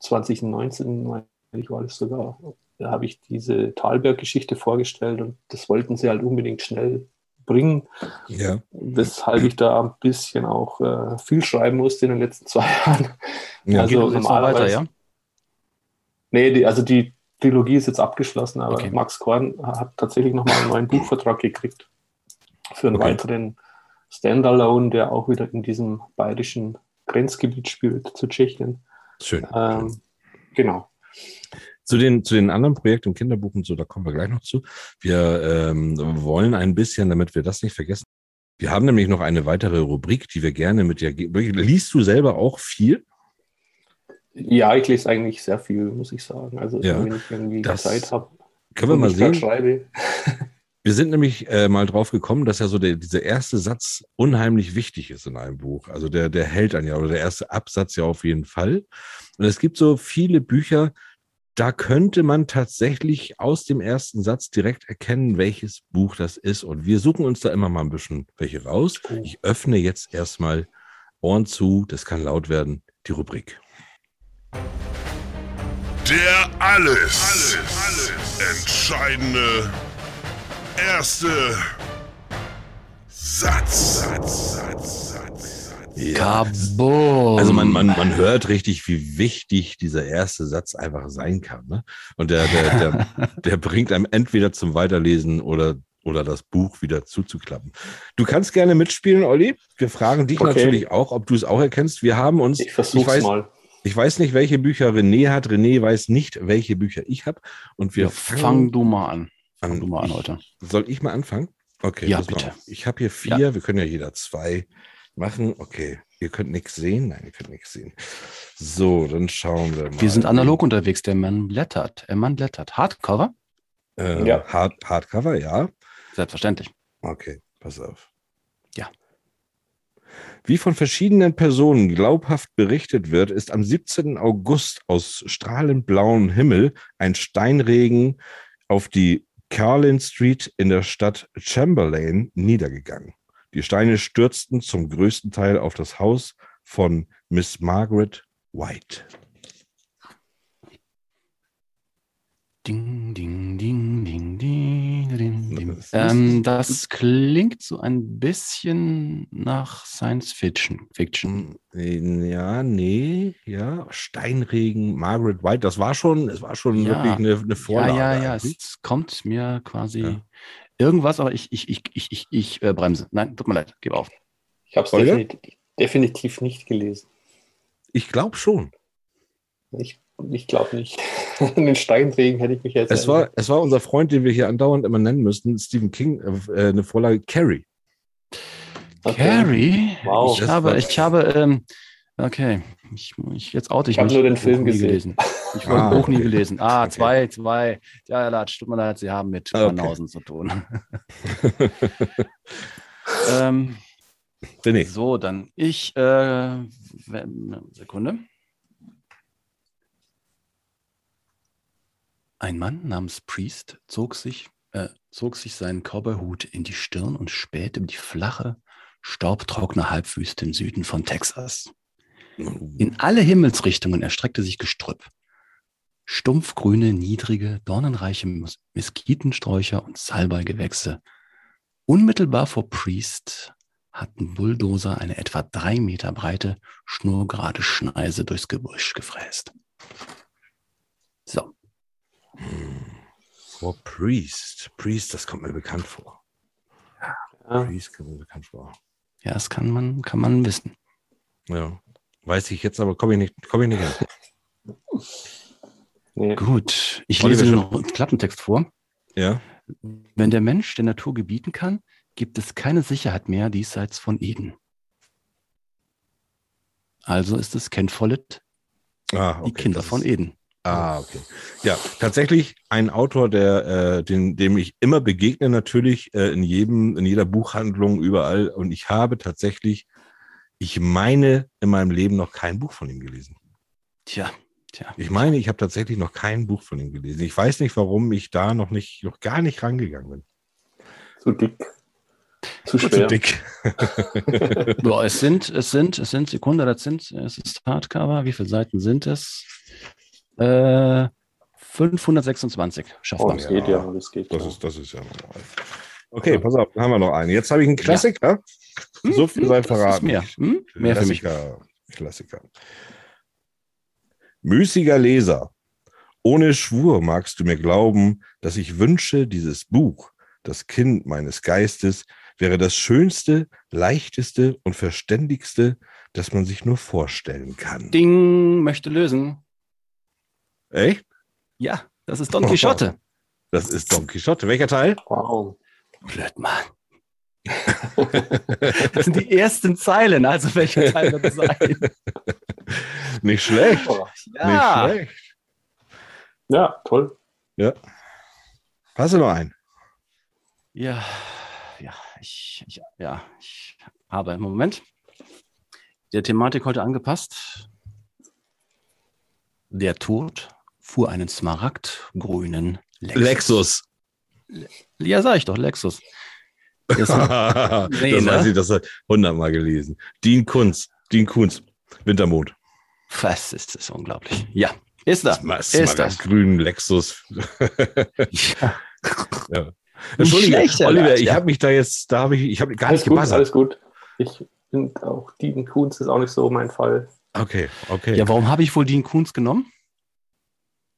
2019, meine ich war das sogar, da habe ich diese Talberg-Geschichte vorgestellt und das wollten sie halt unbedingt schnell bringen Ja. weshalb ich da ein bisschen auch äh, viel schreiben musste in den letzten zwei Jahren. Ja. Also normalerweise- weiter, ja? Nee, die, also die Trilogie ist jetzt abgeschlossen, aber Okay. Max Korn hat tatsächlich nochmal einen neuen Buchvertrag gekriegt für einen Okay. weiteren Standalone, der auch wieder in diesem bayerischen Grenzgebiet spielt zu Tschechien. Schön. Ähm, genau. Zu den, zu den anderen Projekten Kinderbuch und so, da kommen wir gleich noch zu. Wir ähm, wollen ein bisschen, damit wir das nicht vergessen. Wir haben nämlich noch eine weitere Rubrik, die wir gerne mit dir. Liest du selber auch viel? Ja, ich lese eigentlich sehr viel, muss ich sagen. Also Ja, wenn ich irgendwie das Zeit habe Können wir mal sehen. schreibe. Wir sind nämlich äh, mal drauf gekommen, dass ja so der, dieser erste Satz unheimlich wichtig ist in einem Buch. Also der, der hält an ja, oder der erste Absatz ja auf jeden Fall. Und es gibt so viele Bücher, da könnte man tatsächlich aus dem ersten Satz direkt erkennen, welches Buch das ist. Und wir suchen uns da immer mal ein bisschen welche raus. Ich öffne jetzt erstmal Ohren zu, das kann laut werden, die Rubrik. Der alles, entscheidende erste Satz. Satz, Satz, Satz, Satz. Kabum. Also man, man, man hört richtig, wie wichtig dieser erste Satz einfach sein kann. Ne? Und der, der, der, der bringt einem entweder zum Weiterlesen oder, oder das Buch wieder zuzuklappen. Du kannst gerne mitspielen, Olli. Wir fragen dich Okay. natürlich auch, ob du es auch erkennst. Wir haben uns, Ich versuche weiß, es mal. Ich weiß nicht, welche Bücher René hat. René weiß nicht, welche Bücher ich habe. Und wir ja, fang du mal an. Fang an. du mal an heute. Soll ich mal anfangen? Okay, Ja, bitte. Ich habe hier vier, wir können ja jeder zwei machen. Okay, ihr könnt nichts sehen. Nein, ihr könnt nichts sehen. So, dann schauen wir mal. Wir sind analog unterwegs. Der Mann blättert. Der Mann blättert. Hardcover? Äh, Ja. Hard, Hardcover, ja. Selbstverständlich. Okay, pass auf. Wie von verschiedenen Personen glaubhaft berichtet wird, ist am 17. August aus strahlend blauem Himmel ein Steinregen auf die Carlin Street in der Stadt Chamberlain niedergegangen. Die Steine stürzten zum größten Teil auf das Haus von Miss Margaret White. Ding, ding, ding, ding, ist- Ähm, das klingt so ein bisschen nach Science Fiction. Fiction. Ja, nee, ja, Steinregen, Margaret White, das war schon, es war schon Ja. wirklich eine, eine Ja, Vorlage. ja, ja. eigentlich. Es kommt mir quasi Ja. irgendwas, aber ich, ich, ich, ich, ich, ich äh, bremse. Nein, tut mir leid, gib auf. Ich habe es definitiv, definitiv nicht gelesen. Ich glaube schon. Ich, ich glaube nicht. An den Steinregen hätte ich mich jetzt. Es war, es war unser Freund, den wir hier andauernd immer nennen müssten, Stephen King, äh, eine Vorlage, Carrie. Okay. Carrie? Wow. Ich Das habe, ich habe, ähm, okay, ich, ich jetzt oute ich, Ich hab mich. nur den Film gesehen. gelesen. Ich habe Ah, Buch nie okay. gelesen. Ah, Okay. zwei, zwei. Ja, ja, Latsch, tut mir leid, Sie haben mit Okay. Banausen zu tun. ähm, so, dann ich, äh, Sekunde. Ein Mann namens Priest zog sich äh, zog sich seinen Cowboyhut in die Stirn und spähte über die flache, staubtrockene Halbwüste im Süden von Texas. In alle Himmelsrichtungen erstreckte sich Gestrüpp. Stumpfgrüne, niedrige, dornenreiche Mes- Mesquitensträucher und Salbeigewächse. Unmittelbar vor Priest hatten Bulldozer eine etwa drei Meter breite, schnurgerade Schneise durchs Gebüsch gefräst. So, Vor Priest. Priest, das kommt mir bekannt vor. Ja. Priest kommt mir bekannt vor. ja, das kann man, kann man wissen. Ja. Weiß ich jetzt, aber komme ich nicht, komme ich nicht hin. Nee. Gut, ich Oliver, lese schon- noch einen Klappentext vor. Ja. Wenn der Mensch der Natur gebieten kann, gibt es keine Sicherheit mehr diesseits von Eden. Also ist es Ken Follett, Ah, die okay, Kinder das von ist- Eden. Ah, okay. Ja, tatsächlich ein Autor, der, äh, den, dem ich immer begegne, natürlich äh, in jedem, in jeder Buchhandlung, überall. Und ich habe tatsächlich, ich meine, in meinem Leben noch kein Buch von ihm gelesen. Tja, tja. Ich meine, ich habe tatsächlich noch kein Buch von ihm gelesen. Ich weiß nicht, warum ich da noch nicht, noch gar nicht rangegangen bin. Zu dick. Zu Zu schwer. dick. Ja, es sind, es sind, es sind Sekunde, das sind, es ist Hardcover. Wie viele Seiten sind es? Äh, 526 Oh, schaffbar. das geht ja, das geht Das ja. ist, das ist ja normal. Okay, pass auf, dann haben wir noch einen. Jetzt habe ich einen Klassiker. So viel sei Hm, verraten. mehr. Hm? Mehr für mich. Klassiker. Klassiker. Müßiger Leser, ohne Schwur magst du mir glauben, dass ich wünsche, dieses Buch, das Kind meines Geistes, wäre das schönste, leichteste und verständigste, das man sich nur vorstellen kann. Ding möchte lösen. Echt? Ja, das ist Don Quixote. Das ist Don Quixote. Welcher Teil? Wow. Blöd, Mann. Das sind die ersten Zeilen, also welcher Teil wird es sein? Nicht schlecht. Ja, Nicht schlecht. Ja, toll. Hast du noch einen? ja, ja, ich, ich, ja, ich habe im Moment der Thematik heute angepasst. Der Tod fuhr einen smaragdgrünen Lexus. Lexus. Ja, sag ich doch, Lexus. Ist- das Nee, ne? weiß ich, das hat hundertmal gelesen. Dean Kunz, Dean Kunz, Wintermond. Was ist das unglaublich? Ja, ist da. Was Ist das. grünen Lexus. Ja. ja. Entschuldige, Oliver, ich ja. habe mich da jetzt, da habe ich, ich habe gar Alles nicht gut, gebuzzert. alles gut. Ich bin auch, Dean Kunz ist auch nicht so mein Fall. Okay, okay. ja, warum habe ich wohl Dean Kunz genommen?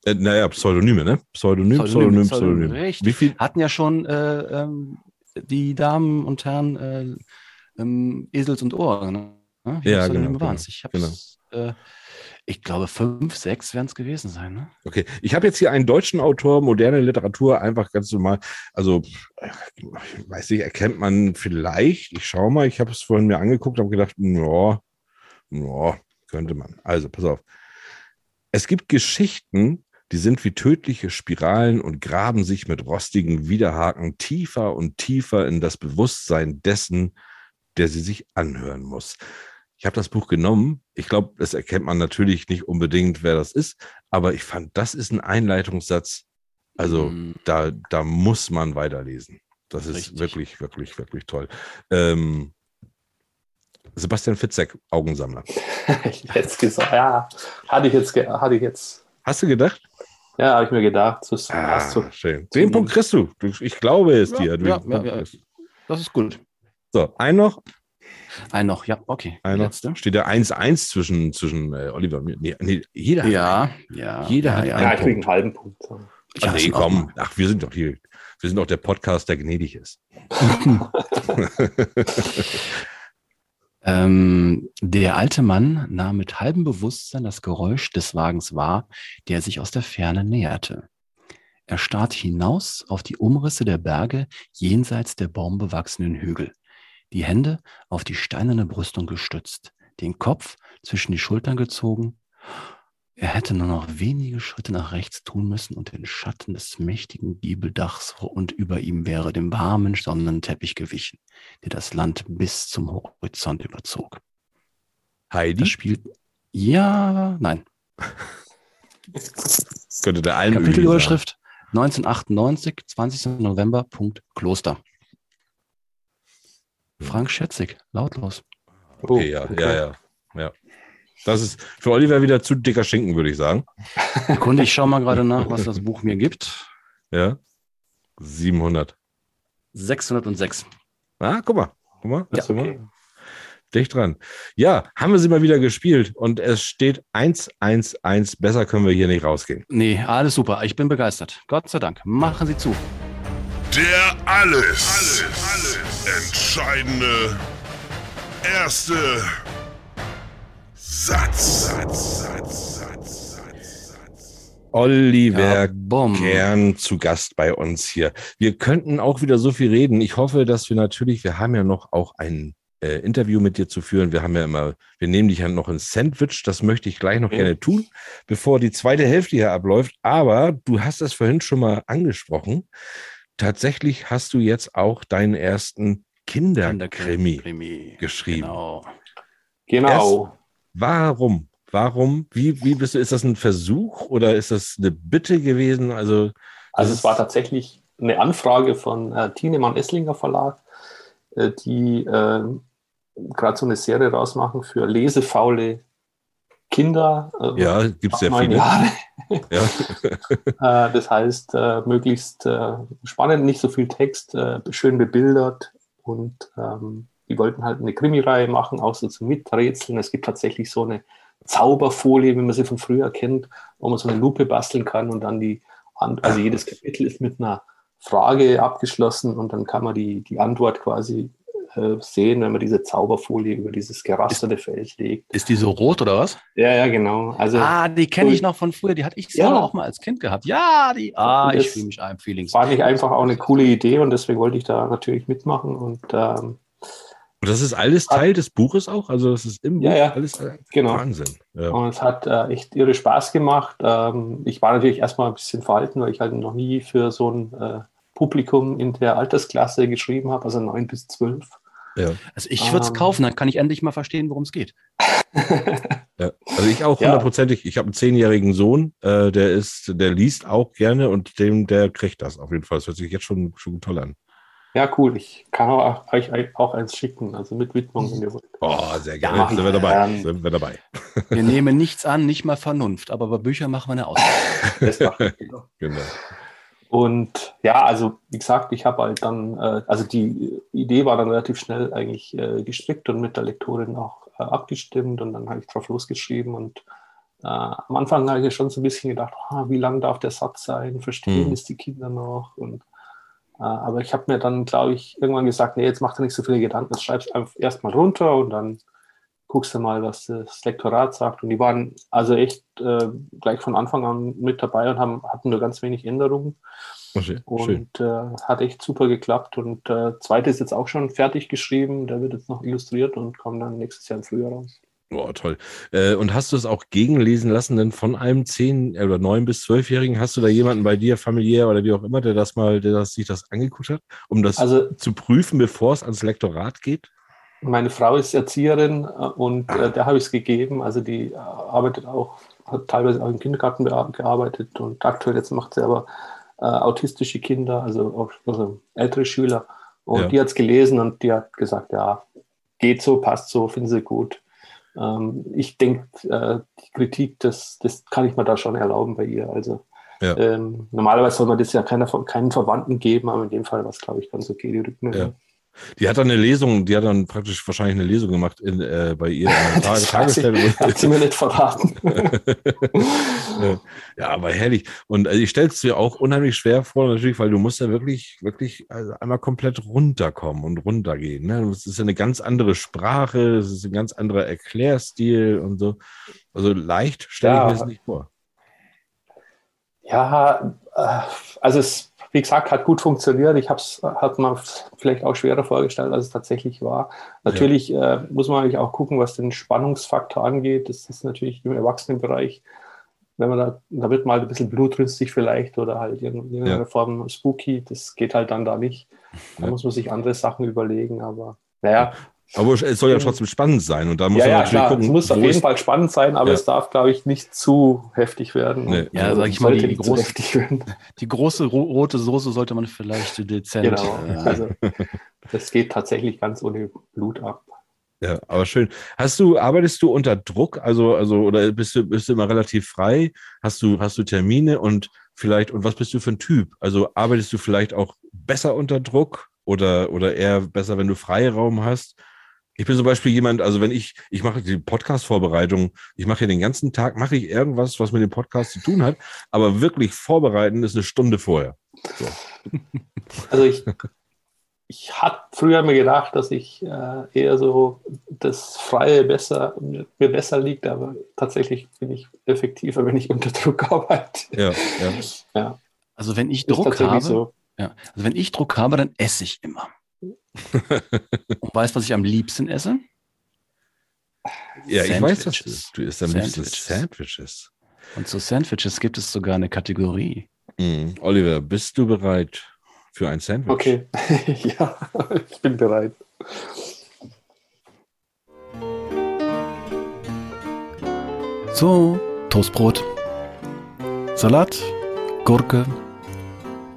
Äh, naja, Pseudonyme, ne? Pseudonym, Pseudonym, Pseudonym, Pseudonym. Pseudonym. Wie viel? Hatten ja schon äh, ähm, die Damen und Herren äh, ähm, Esels und Ohr. Ne? Wie Ja, viele Pseudonyme genau, waren's? Ich, hab's, äh, ich glaube, fünf, sechs werden es gewesen sein. Ne? Okay, ich habe jetzt hier einen deutschen Autor, moderne Literatur, einfach ganz normal. Also, äh, weiß ich, erkennt man vielleicht. Ich schaue mal, ich habe es vorhin mir angeguckt, habe gedacht, ja, ja, könnte man. Also, pass auf. Es gibt Geschichten, die sind wie tödliche Spiralen und graben sich mit rostigen Widerhaken tiefer und tiefer in das Bewusstsein dessen, der sie sich anhören muss. Ich habe das Buch genommen. Ich glaube, das erkennt man natürlich nicht unbedingt, wer das ist, aber ich fand, das ist ein Einleitungssatz. Also Mm, da, da muss man weiterlesen. Das ist Richtig. wirklich, wirklich, wirklich toll. Ähm, Sebastian Fitzek, Augensammler. ich es gesagt, ja. Hatte ich jetzt, hatte ich jetzt, Hast du gedacht? Ja, habe ich mir gedacht. So, Ah, hast du, schön. Den Punkt kriegst du. Ich glaube es Ja, dir. Du, ja, ja, ja. das ist gut. So, ein noch. Ein noch, ja, okay. Ein noch. letzte. Steht ja 1-1 zwischen, zwischen äh, Oliver und mir. Nee, nee, jeder hat Ja, ja. Jeder ja, hat ja. einen ja, ich kriege einen halben Punkt. So. Ach, nee, komm. Ach, wir sind doch hier. Wir sind doch der Podcast, der gnädig ist. Ähm, der alte Mann nahm mit halbem Bewusstsein das Geräusch des Wagens wahr, der sich aus der Ferne näherte. Er starrte hinaus auf die Umrisse der Berge jenseits der baumbewachsenen Hügel, die Hände auf die steinerne Brüstung gestützt, den Kopf zwischen die Schultern gezogen. Er hätte nur noch wenige Schritte nach rechts tun müssen und den Schatten des mächtigen Giebeldachs und über ihm wäre dem warmen Sonnenteppich gewichen der das Land bis zum Horizont überzog. Heidi Das spielt. Ja, nein. könnte der Alm Kapitelüberschrift. 1998, 20. November, Punkt, Kloster. Frank Schätzig, lautlos. Okay, ja, ja, ja, ja. Das ist für Oliver wieder zu dicker Schinken, würde ich sagen. Sekunde, ich schaue mal gerade nach, was das Buch mir gibt. Ja. 700. 606. Ah, guck mal. Guck mal. Mal. okay. Dicht dran. Ja, haben wir sie mal wieder gespielt und es steht 1-1-1. Besser können wir hier nicht rausgehen. Nee, alles super. Ich bin begeistert. Gott sei Dank. Machen Sie zu. Der alles, alles, entscheidende erste Satz. Satz, Satz, Satz, Satz, Satz. Oliver Ja, gern zu Gast bei uns hier. Wir könnten auch wieder so viel reden. Ich hoffe, dass wir natürlich, wir haben ja noch auch ein äh, Interview mit dir zu führen. Wir haben ja immer, wir nehmen dich ja noch ins Sandwich. Das möchte ich gleich noch Ja. gerne tun, bevor die zweite Hälfte hier abläuft. Aber du hast das vorhin schon mal angesprochen. Tatsächlich hast du jetzt auch deinen ersten Kinderkrimi. Krimi. geschrieben. Genau. Genau. Warum? Warum? Wie, wie bist du? Ist das ein Versuch oder ist das eine Bitte gewesen? Also, Also es war tatsächlich eine Anfrage von äh, Thienemann Esslinger Verlag, äh, die äh, gerade so eine Serie rausmachen für lesefaule Kinder. äh, ja, gibt es neun viele. Jahre. Ja. Äh, das heißt, äh, möglichst äh, spannend, nicht so viel Text, äh, schön bebildert und ähm, die wollten halt eine Krimireihe machen, auch so zum Miträtseln. Es gibt tatsächlich so eine Zauberfolie, wie man sie von früher kennt, wo man so eine Lupe basteln kann und dann die, also jedes Kapitel ist mit einer Frage abgeschlossen und dann kann man die, die Antwort quasi äh, sehen, wenn man diese Zauberfolie über dieses gerasterte Feld legt. Ist die so rot oder was? Ja, ja, genau. Also ah, die kenne ich noch von früher. Die hatte ich selber Ja. auch mal als Kind gehabt. Ja, die. Ah, ich fühle mich ein Feelings. fand ich einfach auch eine coole Idee und deswegen wollte ich da natürlich mitmachen und ähm, Und das ist alles Teil des Buches auch? Also, das ist im Buch Ja, ja. alles genau. Wahnsinn. Ja. Und es hat äh, echt irre Spaß gemacht. Ähm, ich war natürlich erstmal ein bisschen verhalten, weil ich halt noch nie für so ein äh, Publikum in der Altersklasse geschrieben habe, also 9 bis 12. Ja. Also ich würde es Ähm. kaufen, dann kann ich endlich mal verstehen, worum es geht. Ja. Also ich auch Ja. hundertprozentig. Ich habe einen zehnjährigen Sohn, äh, der ist, der liest auch gerne und dem, der kriegt das auf jeden Fall. Das hört sich jetzt schon, schon toll an. Ja, cool. Ich kann auch, euch auch eins schicken, also mit Widmung, wenn ihr wollt. Oh, sehr Ja, gerne. ich. sind wir dabei. Ähm. sind wir dabei. Wir nehmen nichts an, nicht mal Vernunft, aber bei Büchern machen wir eine Ausnahme. Das macht Genau. Und ja, also wie gesagt, ich habe halt dann, äh, also die Idee war dann relativ schnell eigentlich äh, gestrickt und mit der Lektorin auch äh, abgestimmt und dann habe ich drauf losgeschrieben und äh, am Anfang habe ich schon so ein bisschen gedacht, ah, wie lang darf der Satz sein, verstehen Hm. es die Kinder noch und aber ich habe mir dann, glaube ich, irgendwann gesagt, nee, jetzt mach dir nicht so viele Gedanken, jetzt schreibst einfach erstmal runter und dann guckst du mal, was das Lektorat sagt. Und die waren also echt äh, gleich von Anfang an mit dabei und haben, hatten nur ganz wenig Änderungen. Oh, schön. Und äh, hat echt super geklappt. Und äh, zweite ist jetzt auch schon fertig geschrieben. Der wird jetzt noch illustriert und kommt dann nächstes Jahr im Frühjahr raus. Boah, toll. Äh, und hast du es auch gegenlesen lassen, denn von einem 10- oder 9- bis 12-Jährigen? Hast du da jemanden bei dir, familiär oder wie auch immer, der das mal, der das, sich das angeguckt hat, um das Also zu prüfen, bevor es ans Lektorat geht? meine Frau ist Erzieherin äh, und äh, der habe ich es gegeben. Also die äh, arbeitet auch, hat teilweise auch im Kindergarten gearbeitet und aktuell jetzt macht sie aber äh, autistische Kinder, also, auch, also ältere Schüler. Und Ja. die hat es gelesen und die hat gesagt, ja, geht so, passt so, finden sie gut. Ähm, ich denke, äh, die Kritik, das, das kann ich mir da schon erlauben bei ihr. Also Ja. ähm, normalerweise soll man das ja keiner, keinen Verwandten geben, aber in dem Fall war es, glaube ich, ganz okay, die Rückmeldung. Ja. Die hat dann eine Lesung, die hat dann praktisch wahrscheinlich eine Lesung gemacht in, äh, bei ihr ich. Tagesstelle. Hat sie mir nicht verraten. ja, aber herrlich. Und also ich stelle es dir auch unheimlich schwer vor, natürlich, weil du musst ja wirklich, wirklich also einmal komplett runterkommen und runtergehen. Ne? Das ist ja eine ganz andere Sprache, es ist ein ganz anderer Erklärstil und so. Also leicht stelle Ja. ich mir das nicht vor. Ja, äh, also es, wie gesagt, hat gut funktioniert. Ich habe es hat man vielleicht auch schwerer vorgestellt, als es tatsächlich war. Natürlich äh, muss man eigentlich auch gucken, was den Spannungsfaktor angeht. Das ist natürlich im Erwachsenenbereich, wenn man da, da wird mal ein bisschen blutrünstig vielleicht oder halt in irgendeiner Ja. Form spooky. Das geht halt dann da nicht. Da Ja. muss man sich andere Sachen überlegen. Aber naja, Aber es soll ja trotzdem spannend sein und da muss ja, man ja, natürlich klar. gucken, es muss auf jeden Fall spannend sein, aber Ja. es darf, glaube ich, nicht zu heftig werden. Nee. Ja, äh, sag ich mal, die nicht zu große- heftig werden. Die große ro rote Soße sollte man vielleicht dezent. Genau. äh, Also, das geht tatsächlich ganz ohne Blut ab. Ja, aber schön. Hast du, arbeitest du unter Druck? Also, also, oder bist du, bist du immer relativ frei? Hast du, hast du Termine und vielleicht, und was bist du für ein Typ? Also arbeitest du vielleicht auch besser unter Druck oder, oder eher besser, wenn du Freiraum hast? Ich bin zum Beispiel jemand, also wenn ich, ich mache die Podcast-Vorbereitung, ich mache ja den ganzen Tag, mache ich irgendwas, was mit dem Podcast zu tun hat, aber wirklich vorbereiten ist eine Stunde vorher. Also ich, ich hatte früher mir gedacht, dass ich äh, eher so das Freie besser, mir besser liegt, aber tatsächlich bin ich effektiver, wenn ich unter Druck arbeite. Ja, ja. Ja, Also wenn ich ist Druck habe, so. ja, also wenn ich Druck habe, dann esse ich immer. Und weißt, was ich am liebsten esse? Ja, ich weiß das. Sandwiches. Du isst am liebsten Sandwiches. Sandwiches. Und zu Sandwiches gibt es sogar eine Kategorie. Mhm. Oliver, bist du bereit für ein Sandwich? Okay, ja, ich bin bereit. So, Toastbrot, Salat, Gurke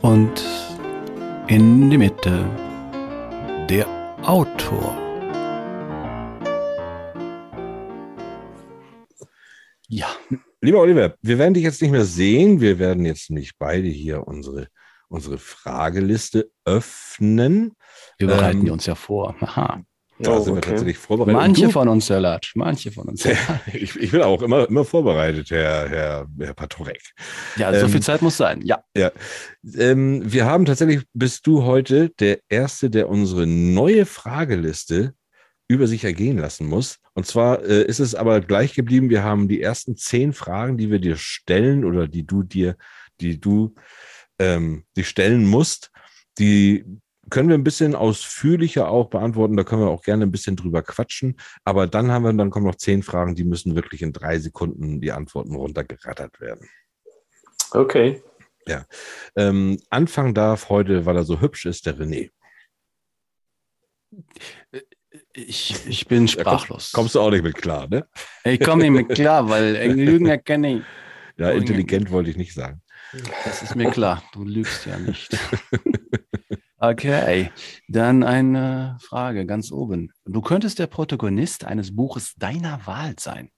und in die Mitte der Autor. Ja, Lieber Oliver, wir werden dich jetzt nicht mehr sehen. Wir werden jetzt nicht beide hier unsere, unsere Frageliste öffnen. wir bereiten Ähm, uns ja vor. Aha. Da Oh, sind wir okay. tatsächlich vorbereitet. Manche von uns, Salat, manche von uns. ich, ich bin auch immer, immer vorbereitet, Herr, Herr, Herr Patorek. Ja, so Ähm, viel Zeit muss sein. Ja. Ähm, wir haben tatsächlich, bist du heute der Erste, der unsere neue Frageliste über sich ergehen lassen muss. Und zwar äh, ist es aber gleich geblieben. Wir haben die ersten zehn Fragen, die wir dir stellen oder die du dir, die du ähm, die stellen musst, die können wir ein bisschen ausführlicher auch beantworten. Da können wir auch gerne ein bisschen drüber quatschen. Aber dann haben wir, dann kommen noch zehn Fragen, die müssen wirklich in drei Sekunden die Antworten runtergerattert werden. Okay. Ähm, anfangen darf heute, weil er so hübsch ist, der René. Ich, ich bin sprachlos. Kommst du auch nicht mit klar, ne? Ich komme nicht mit klar, weil Lügen erkenne ich. Ja, intelligent wollte ich nicht sagen. Das ist mir klar. Du lügst ja nicht. Okay, dann eine Frage ganz oben. Du könntest der Protagonist eines Buches deiner Wahl sein.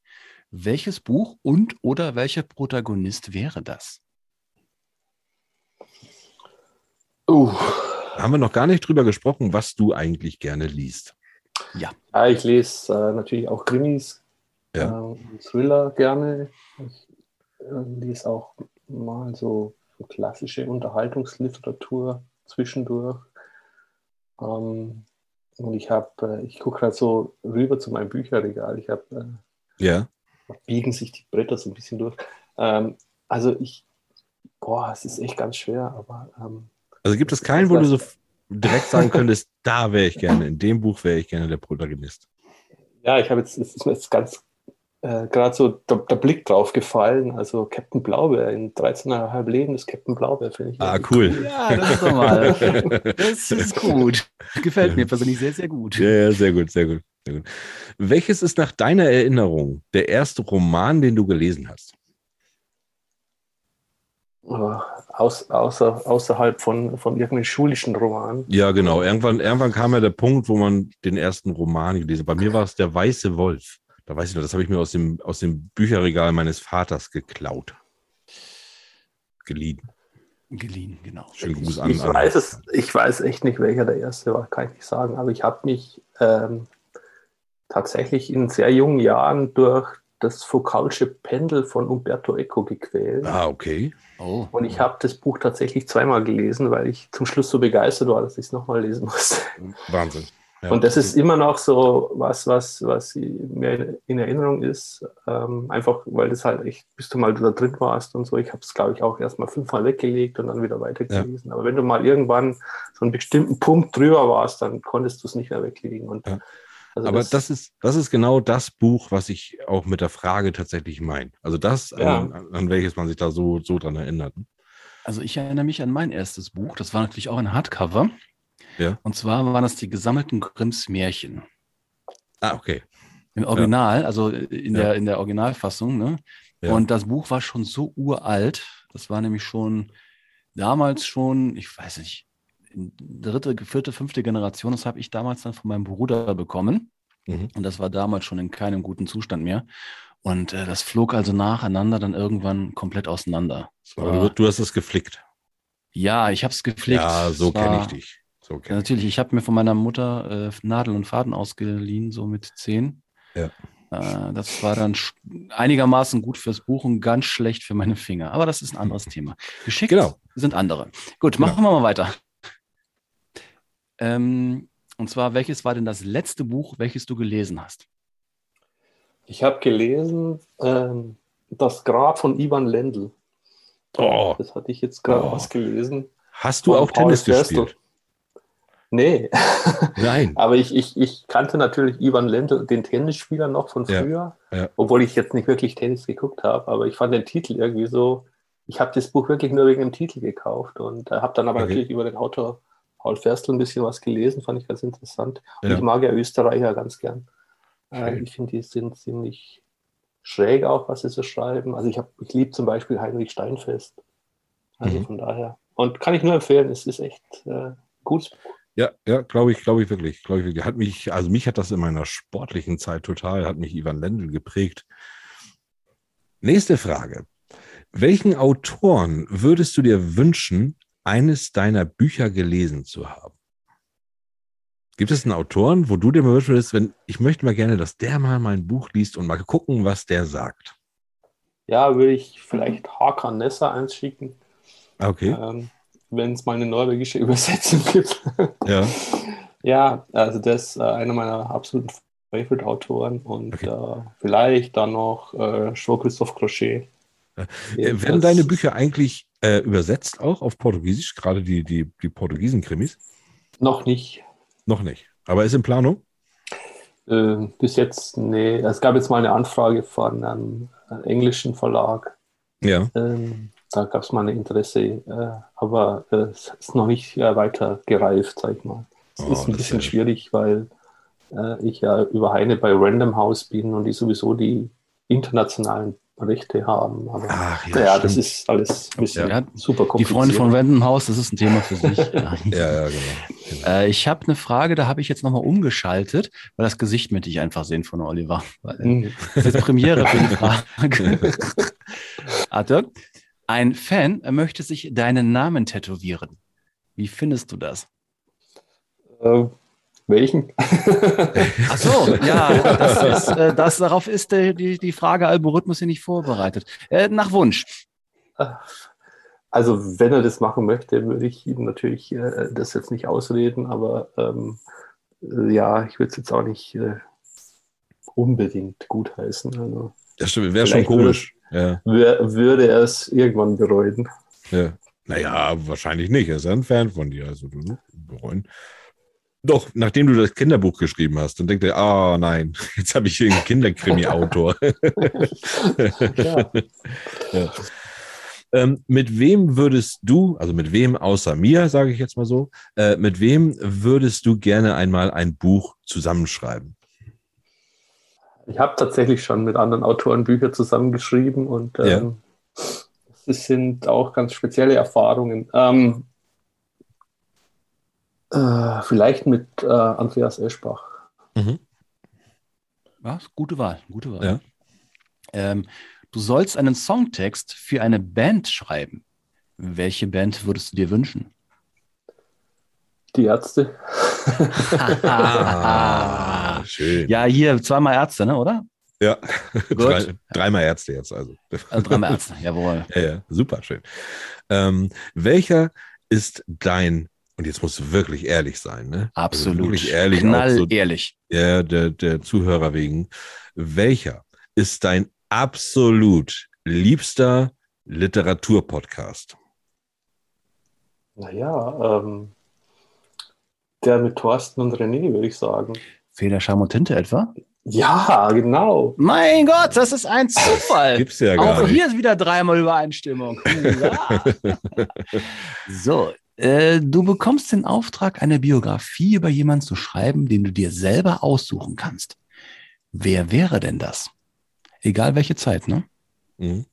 Welches Buch und oder welcher Protagonist wäre das? Uh, Haben wir noch gar nicht drüber gesprochen, was du eigentlich gerne liest. ja, ich lese äh, natürlich auch Krimis, Ja. äh, und Thriller gerne. Ich äh, lese auch mal so, so klassische Unterhaltungsliteratur zwischendurch. Ähm, und ich habe, äh, ich gucke gerade so rüber zu meinem Bücherregal. Ich habe äh, Ja. biegen sich die Bretter so ein bisschen durch. Ähm, also ich, boah, es ist echt ganz schwer, aber ähm, Also gibt es keinen, wo du so direkt sagen könntest, da wäre ich gerne, in dem Buch wäre ich gerne der Protagonist. ja, ich habe jetzt, es ist mir jetzt ganz äh, gerade so der, der Blick drauf gefallen. Also Captain Blaubeer in 13,5 Leben des Captain Blaubeer, finde ich. Ah, cool. Ja, das ist doch mal. Das ist gut. Gefällt mir persönlich sehr, sehr gut. Ja, ja, sehr gut, sehr gut, sehr gut. Welches ist nach deiner Erinnerung der erste Roman, den du gelesen hast? Äh, aus, außer, außerhalb von, von irgendeinem schulischen Roman. Ja, genau. Irgendwann, irgendwann kam ja der Punkt, wo man den ersten Roman gelesen hat. Bei mir war es Der Weiße Wolf. Da weiß ich noch, das habe ich mir aus dem, aus dem Bücherregal meines Vaters geklaut. Geliehen. Geliehen, genau. Schönen Gruß an. Ich an- weiß es, ich weiß echt nicht, welcher der erste war, kann ich nicht sagen. Aber ich habe mich ähm, tatsächlich in sehr jungen Jahren durch das Foucault'sche Pendel von Umberto Eco gequält. Ah, okay. Oh. Und ich habe das Buch tatsächlich zweimal gelesen, weil ich zum Schluss so begeistert war, dass ich es nochmal lesen musste. Wahnsinn. Ja. Und das ist immer noch so was, was, was mir in Erinnerung ist. Ähm, einfach, weil das halt echt, bis du mal da drin warst und so. Ich habe es, glaube ich, auch erst mal fünfmal weggelegt und dann wieder weitergelesen. Aber wenn du mal irgendwann so einen bestimmten Punkt drüber warst, dann konntest du es nicht mehr weglegen. Und Ja. also Aber das, ist, das ist genau das Buch, was ich auch mit der Frage tatsächlich meine. Also das, Ja. an, an welches man sich da so, so dran erinnert. Also ich erinnere mich an mein erstes Buch. Das war natürlich auch ein Hardcover. Ja. Und zwar waren das die gesammelten Grimms Märchen. Ah, okay. Im Original, also in, Ja. der, in der Originalfassung. Ne? Ja. Und das Buch war schon so uralt. Das war nämlich schon damals schon, ich weiß nicht, dritte, vierte, fünfte Generation. Das habe ich damals dann von meinem Bruder bekommen. Mhm. Und das war damals schon in keinem guten Zustand mehr. Und äh, das flog also nacheinander dann irgendwann komplett auseinander. Aber war- du, du hast es geflickt. ja, ich habe es gepflegt. Ja, so kenne ich dich. So Ja, natürlich, ich habe mir von meiner Mutter äh, Nadel und Faden ausgeliehen, so mit zehn. Ja. Äh, das war dann einigermaßen gut fürs Buch und ganz schlecht für meine Finger. Aber das ist ein anderes Thema. Geschickt Genau. sind andere. Gut, Genau. machen wir mal weiter. Ähm, und zwar, welches war denn das letzte Buch, welches du gelesen hast? Ich habe gelesen ähm, Das Grab von Ivan Lendl. Oh, Das hatte ich jetzt gerade Oh. ausgelesen. hast du auch Tennis gespielt? Nee, Nein. aber ich, ich, ich kannte natürlich Ivan Lendl, den Tennisspieler noch von Ja, früher, ja. obwohl ich jetzt nicht wirklich Tennis geguckt habe, aber ich fand den Titel irgendwie so, ich habe das Buch wirklich nur wegen dem Titel gekauft und äh, habe dann aber Okay. natürlich über den Autor Paul Ferstel ein bisschen was gelesen, fand ich ganz interessant. Und Ja. ich mag ja Österreicher ganz gern. Äh, Schön. ich finde, die sind ziemlich schräg auch, was sie so schreiben. Also ich, hab- ich liebe zum Beispiel Heinrich Steinfest. Also Mhm. von daher. Und kann ich nur empfehlen, es ist echt äh, gutes Buch. Ja, ja, glaube ich, glaube ich wirklich, glaube ich wirklich. Hat mich, also mich hat das in meiner sportlichen Zeit total, hat mich Ivan Lendl geprägt. Nächste Frage. Welchen Autoren würdest du dir wünschen, eines deiner Bücher gelesen zu haben? Gibt es einen Autoren, wo du dir mal wünschen würdest, wenn ich möchte mal gerne, dass der mal mein Buch liest und mal gucken, was der sagt? Ja, würde ich vielleicht Hakan Nessa einschicken, Ah, Okay, ähm, wenn es mal eine norwegische Übersetzung gibt. ja, ja, also das ist äh, einer meiner absoluten Favorite-Autoren und Okay. äh, vielleicht dann noch äh, Jean-Christophe Crochet. Äh, Werden deine Bücher eigentlich äh, übersetzt auch auf Portugiesisch, gerade die, die, die Portugiesen-Krimis? Noch nicht. Noch nicht. Aber ist in Planung? Äh, bis jetzt, nee. Es gab jetzt mal eine Anfrage von einem äh, englischen Verlag. Ja. Ähm, da gab es mal ein Interesse, äh, aber äh, es ist noch nicht äh, weiter gereift, sag ich mal. Es Oh, ist ein das bisschen wär- schwierig, weil äh, ich ja über Heine bei Random House bin und die sowieso die internationalen Rechte haben. Aber Ach ja, das stimmt. ist alles ein bisschen Ja, super Die kompliziert. Freunde von Random House, das ist ein Thema für sich. Ja. Ja, ja, genau. genau. Äh, ich habe eine Frage, da habe ich jetzt nochmal umgeschaltet, weil das Gesicht möchte ich einfach sehen von Oliver. Weil, Mhm. das ist jetzt Premiere für die Frage. Arthur, ein Fan möchte sich deinen Namen tätowieren. Wie findest du das? Äh, welchen? Ach so, ja, das ist, äh, das, darauf ist äh, die, die Frage Algorithmus hier nicht vorbereitet. Äh, nach Wunsch. Also, wenn er das machen möchte, würde ich ihm natürlich äh, das jetzt nicht ausreden, aber ähm, äh, ja, ich würde es jetzt auch nicht äh, unbedingt gutheißen. Also, Das stimmt, wäre schon komisch. Ja, wür würde er es irgendwann bereuen. ja. Naja, wahrscheinlich nicht. Er ist ja ein Fan von dir. Also du bereuen. Doch, nachdem du das Kinderbuch geschrieben hast, dann denkt er, ah nein, jetzt habe ich hier einen Kinderkrimi-Autor. Ja. ja. ähm, mit wem würdest du, also mit wem außer mir, sage ich jetzt mal so, äh, mit wem würdest du gerne einmal ein Buch zusammenschreiben? Ich habe tatsächlich schon mit anderen Autoren Bücher zusammengeschrieben und Ja. ähm, es sind auch ganz spezielle Erfahrungen. Ähm, äh, vielleicht mit äh, Andreas Eschbach. Was? Gute Wahl, gute Wahl. Ja. Ähm, du sollst einen Songtext für eine Band schreiben. Welche Band würdest du dir wünschen? Die Ärzte. Schön. Ja, hier zweimal Ärzte, ne, oder? Ja. Drei, dreimal Ärzte jetzt also. Also dreimal Ärzte, jawohl. Ja, ja, super schön. Ähm, welcher ist dein, und jetzt musst du wirklich ehrlich sein, ne? Also Absolut. wirklich ehrlich, Knall so, ehrlich. ja, der, der Zuhörer wegen. Welcher ist dein absolut liebster Literaturpodcast? Naja, ähm, der mit Thorsten und René, würde ich sagen. Feder, Scham und Tinte etwa? Ja, genau. Mein Gott, das ist ein Zufall. Gibt's ja gar Auch nicht. hier ist wieder dreimal Übereinstimmung. So, äh, du bekommst den Auftrag, eine Biografie über jemanden zu schreiben, den du dir selber aussuchen kannst. Wer wäre denn das? Egal welche Zeit, ne? Mhm.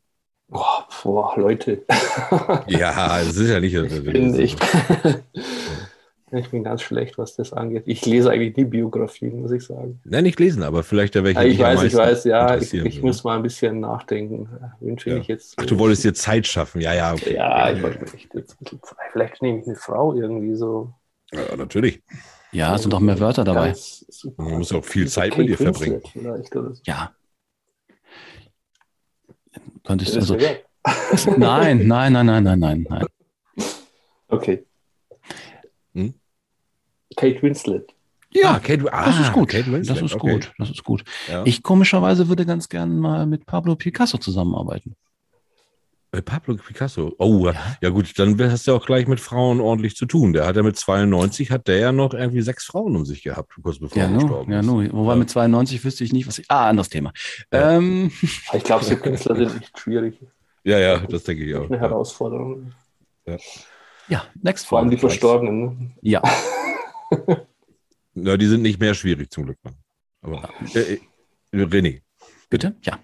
Boah, boah, Leute. Ja, es ist ja nicht. Ich bin, ich, ich bin ganz schlecht, was das angeht. Ich lese eigentlich die Biografien, muss ich sagen. Nein, nicht lesen, aber vielleicht der welche. Ja, ich dich am weiß, ich weiß, ja, ich, ich muss mal ein bisschen nachdenken. Wen finde Ja. ich jetzt? Ach, du wolltest dir Zeit schaffen. Ja, ja, okay. Ja, ich wollte mir echt jetzt ein bisschen Zeit. Vielleicht nehme ich eine Frau irgendwie so. Ja, natürlich. Ja, es sind noch mehr Wörter dabei. Man muss auch viel Zeit mit ihr verbringen. Ja. Könnte ich, Das ist also, nein, nein, nein, nein, nein, nein, nein. Okay. Kate Winslet. Ja, Kate, ah, Das ist gut. Kate Winslet, das ist okay. gut. Das ist gut. Ja. Ich komischerweise würde ganz gern mal mit Pablo Picasso zusammenarbeiten. Äh, Pablo Picasso. Oh, ja. ja gut, dann hast du ja auch gleich mit Frauen ordentlich zu tun. Der hat ja mit 92, hat der ja noch irgendwie sechs Frauen um sich gehabt, kurz bevor Ja, er gestorben ja, ist. no. Wobei Ja. mit 92 wüsste ich nicht, was ich. Ah, anderes Thema. Ja. Ähm, Ich glaube, so Künstler sind echt schwierig. Ja, ja, das denke ich auch. Eine. Herausforderung. ja, next Vor allem die. Verstorbenen. Ne? Ja, ja, die sind nicht mehr schwierig zum Glück. Aber äh, äh, René. bitte? Ja.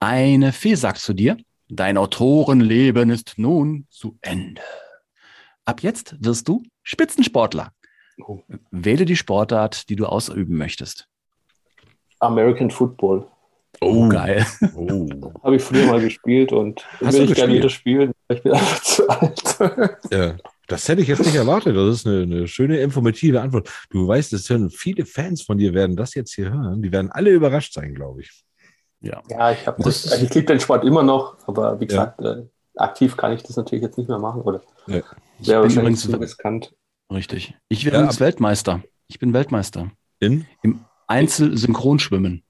Eine Fee sagt zu dir, dein Autorenleben ist nun zu Ende. Ab jetzt wirst du Spitzensportler. Oh. Wähle die Sportart, die du ausüben möchtest. American Football. Oh, Geil. Oh. Habe ich früher mal gespielt und Hast will ich gerne wieder spielen. Ich bin einfach zu alt. Ja, das hätte ich jetzt nicht erwartet. Das ist eine, eine schöne, informative Antwort. Du weißt, es hören viele Fans von dir, werden das jetzt hier hören. Die werden alle überrascht sein, glaube ich. Ja. Ja, ich habe Das das. Also ich liebe den Sport immer noch, aber wie Ja. gesagt, äh, aktiv kann ich das natürlich jetzt nicht mehr machen. Oder Ja. Ich wäre bin wahrscheinlich übrigens zu riskant. richtig. Ich wäre Ja, übrigens Weltmeister. Ich bin Weltmeister. In? Einzel-Synchronschwimmen.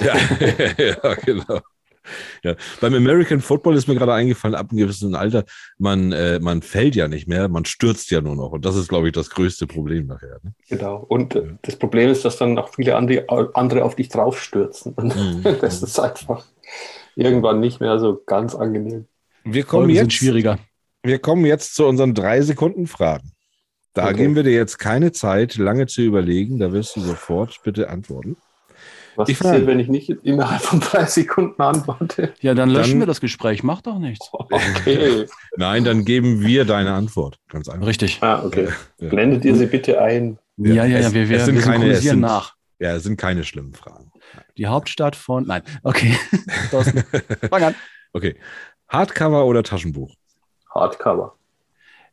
Ja, ja genau. Ja. Beim American Football ist mir gerade eingefallen, ab einem gewissen Alter, man, äh, man fällt ja nicht mehr, man stürzt ja nur noch. Und das ist, glaube ich, das größte Problem nachher. Ne? Genau. Und äh, das Problem ist, dass dann auch viele andere, andere auf dich draufstürzen. Und Mhm. das ist einfach irgendwann nicht mehr so ganz angenehm. Wir kommen, Folgen sind jetzt, schwieriger. wir kommen jetzt zu unseren drei Sekunden Fragen. Da Okay. geben wir dir jetzt keine Zeit, lange zu überlegen. Da wirst du sofort bitte antworten. Was Ich passiert, wenn ich nicht innerhalb von drei Sekunden antworte? Ja, dann löschen Dann- wir das Gespräch. Macht doch nichts. Okay. Nein, dann geben wir deine Antwort. Ganz einfach. Richtig. ah, okay. Ja. Blendet ihr sie bitte ein. Ja, ja, ja, es- wir, wir, sind wir keine- es synchronisieren sind- nach. Ja, es sind keine schlimmen Fragen. Die Hauptstadt von. Nein, okay. Fang an. Okay. Hardcover oder Taschenbuch? Hardcover.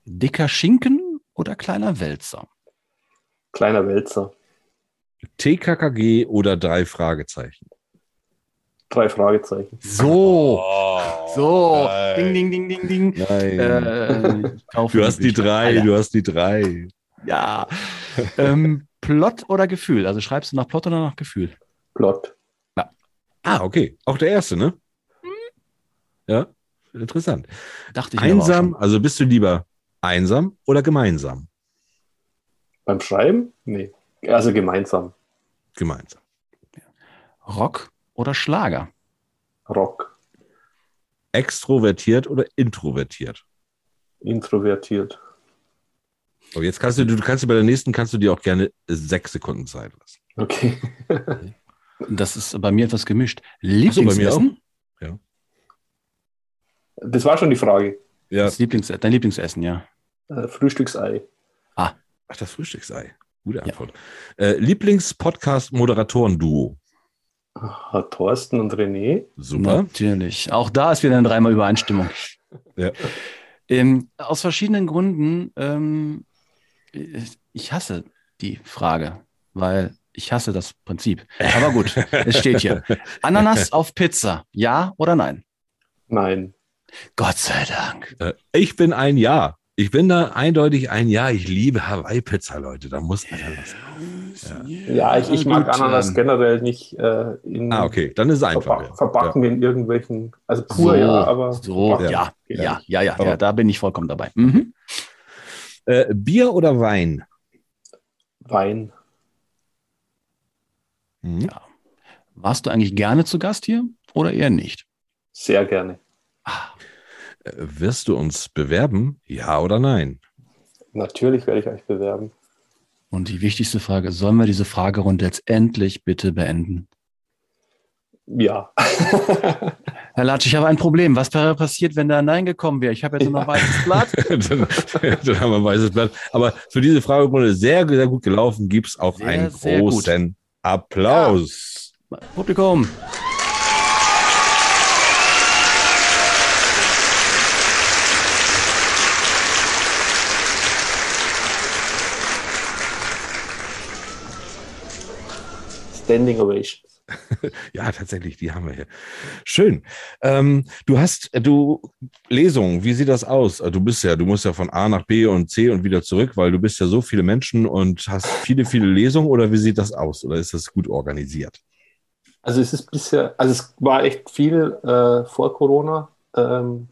Dicker Schinken oder kleiner Wälzer? Kleiner Wälzer. TKKG oder drei Fragezeichen? Drei Fragezeichen. So. so. nein. Ding, ding, ding, ding, ding. Nein. Äh, du hast die drei, Alter. du hast die drei. Ja. ähm, Plot oder Gefühl? Also schreibst du nach Plot oder nach Gefühl? Plot. Ah, okay. Auch der erste, ne? Ja, interessant. Dachte ich mir aber auch Einsam, also bist du lieber einsam oder gemeinsam? Beim Schreiben? Nee. Also gemeinsam. Gemeinsam. Rock oder Schlager? Rock. Extrovertiert oder introvertiert? Introvertiert. Aber jetzt kannst du, du kannst du bei der nächsten kannst du dir auch gerne sechs Sekunden Zeit lassen. Okay. Das ist bei mir etwas gemischt. So, Lieblingsessen? Das war schon die Frage. Ja. Das Lieblings dein Lieblingsessen, ja. Äh, Frühstücksei. Ach, das Frühstücksei. Gute Antwort. Äh, Lieblings-Podcast-Moderatoren-Duo. Ah, Thorsten und René. Super. Natürlich. Auch da ist wieder eine dreimal Übereinstimmung. Ja. Ähm, aus verschiedenen Gründen. Ähm, ich- ich hasse die Frage, weil ich hasse das Prinzip. Aber gut, es steht hier. Ananas auf Pizza, ja oder nein? Nein. Gott sei Dank. Äh, ich bin ein Ja. Ich bin da eindeutig ein Ja. Ich liebe Hawaii-Pizza, Leute. Da muss Ananas. Ja, ich, ich mag gut, Ananas ähm, generell nicht äh, in Ah, okay. Dann ist es einfach. verpa ja. verbacken in irgendwelchen, also pur So, ja, aber So, ja, ja, ja, ja, ja, da bin ich vollkommen dabei. Mhm. Ja. Äh, Bier oder Wein? Wein. Mhm. Ja. Warst du eigentlich gerne zu Gast hier oder eher nicht? Sehr gerne. Äh, wirst du uns bewerben? Ja oder nein? Natürlich werde ich euch bewerben. Und die wichtigste Frage, sollen wir diese Fragerunde jetzt endlich bitte beenden? Ja. Herr Latsch, ich habe ein Problem. Was wäre passiert, wenn da Nein gekommen wäre? Ich habe jetzt nur noch ein weißes Blatt. dann, dann haben wir ein weißes Blatt. Aber für diese Fragerunde sehr, sehr gut gelaufen. Gibt es auch Sehr, einen großen Applaus. Publikum. Standing Ovation. Ja, tatsächlich, die haben wir hier. Schön. Ähm, du hast, äh, du, Lesungen, wie sieht das aus? Also Du bist ja, du musst ja von A nach B und C und wieder zurück, weil du bist ja so viele Menschen und hast viele, viele Lesungen oder wie sieht das aus? Oder ist das gut organisiert? Also es ist bisher, also es war echt viel äh, vor Corona. Ähm,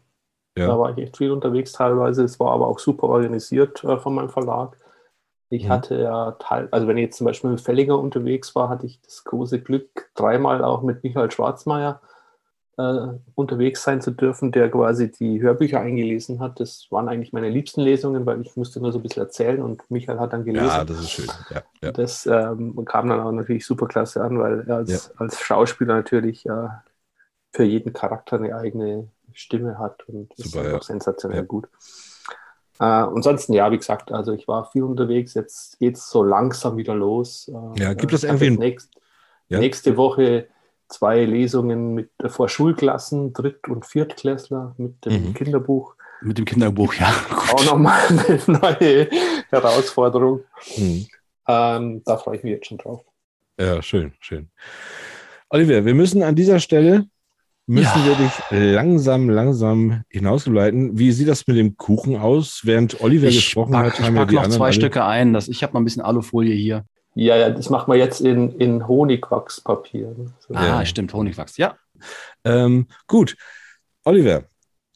Ja. Da war ich echt viel unterwegs teilweise. Es war aber auch super organisiert äh, von meinem Verlag. Ich Mhm. hatte ja teil, also wenn ich jetzt zum Beispiel mit Fellinger unterwegs war, hatte ich das große Glück, dreimal auch mit Michael Schwarzmeier äh, unterwegs sein zu dürfen, der quasi die Hörbücher eingelesen hat. Das waren eigentlich meine liebsten Lesungen, weil ich musste nur so ein bisschen erzählen und Michael hat dann gelesen. Ja, das ist schön. Ja, ja. Das ähm, kam dann auch natürlich super klasse an, weil er als, als Schauspieler natürlich äh, für jeden Charakter eine eigene Stimme hat und das Super, ist ja. sensationell Ja. gut. Äh, ansonsten, ja, wie gesagt, also ich war viel unterwegs, jetzt geht es so langsam wieder los. Äh, Ja, gibt es irgendwie nächst, Ja. nächste Woche zwei Lesungen mit äh, vor Schulklassen, Dritt- und Viertklässler mit dem Mhm. Kinderbuch. Mit dem Kinderbuch, ja. Auch nochmal eine neue Herausforderung. Mhm. Ähm, da freue ich mich jetzt schon drauf. Ja, schön, schön. Oliver, wir müssen an dieser Stelle, müssen Ja. wir dich langsam, langsam hinausleiten. Wie sieht das mit dem Kuchen aus? Während Oliver Ich gesprochen pack, hat, ich haben pack die noch zwei alle- Stücke ein. Das, ich habe noch ein bisschen Alufolie hier. Ja, ja, das machen wir jetzt in, in Honigwachspapier. So. Ah, Ja. stimmt, Honigwachs. Ja. Ähm, gut, Oliver,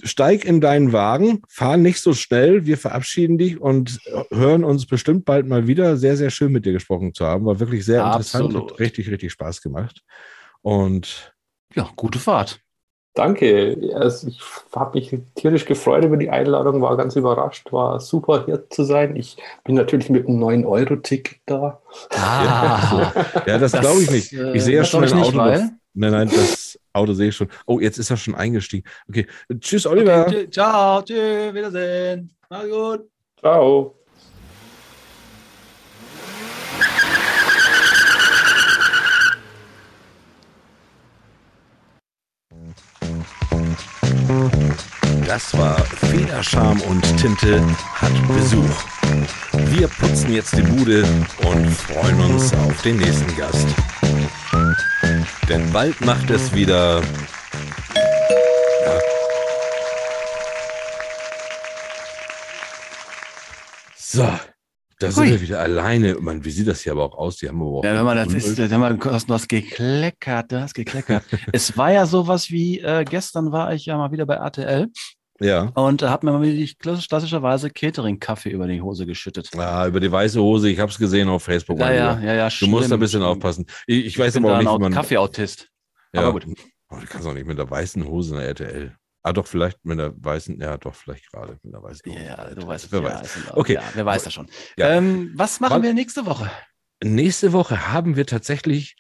steig in deinen Wagen, fahr nicht so schnell. Wir verabschieden dich und hören uns bestimmt bald mal wieder. Sehr, sehr schön mit dir gesprochen zu haben. War wirklich sehr interessant. Absolut. Hat richtig, richtig Spaß gemacht. Und Ja, gute Fahrt. Danke. Also ich habe mich tierisch gefreut über die Einladung, war ganz überrascht, war super hier zu sein. Ich bin natürlich mit einem 9-Euro-Ticket da. Ah, ja, das, Das, glaube ich nicht. äh, Ich sehe ja schon ein Auto. Nein, nein, das Auto sehe ich schon. Oh, jetzt ist er schon eingestiegen. Okay, tschüss, Oliver. Okay, tschü- ciao, tschüss, Wiedersehen. Mach's gut. Ciao. Das war Federscham und Tinte hat Besuch. Wir putzen jetzt die Bude und freuen uns auf den nächsten Gast. Denn bald macht es wieder. So, da sind wir wieder alleine. Man, wie sieht das hier aber auch aus? Die haben aber auch Ja, wenn man das ist, du hast, du hast gekleckert, du hast gekleckert. es war ja sowas wie, äh, gestern war ich ja mal wieder bei RTL Ja. und da hat mir mal wieder die klassisch- klassischerweise Catering-Kaffee über die Hose geschüttet. Ah, über die weiße Hose. Ich habe es gesehen auf Facebook. Ja, ja, ja, ja. Du musst da ein bisschen schlimm. aufpassen. Ich, ich weiß bin aber auch nicht, wie man. Kaffeeautist. Ja. Aber gut. Oh, du kannst auch nicht mit der weißen Hose in der RTL. Ah, doch, vielleicht mit der weißen, ja, doch, vielleicht gerade mit der weißen. Ja, du weißt, Wer ja, weiß. Ordnung. Okay. Ja, wer weiß das schon. Ja. Ähm, was machen Wann- wir nächste Woche? Nächste Woche haben wir tatsächlich,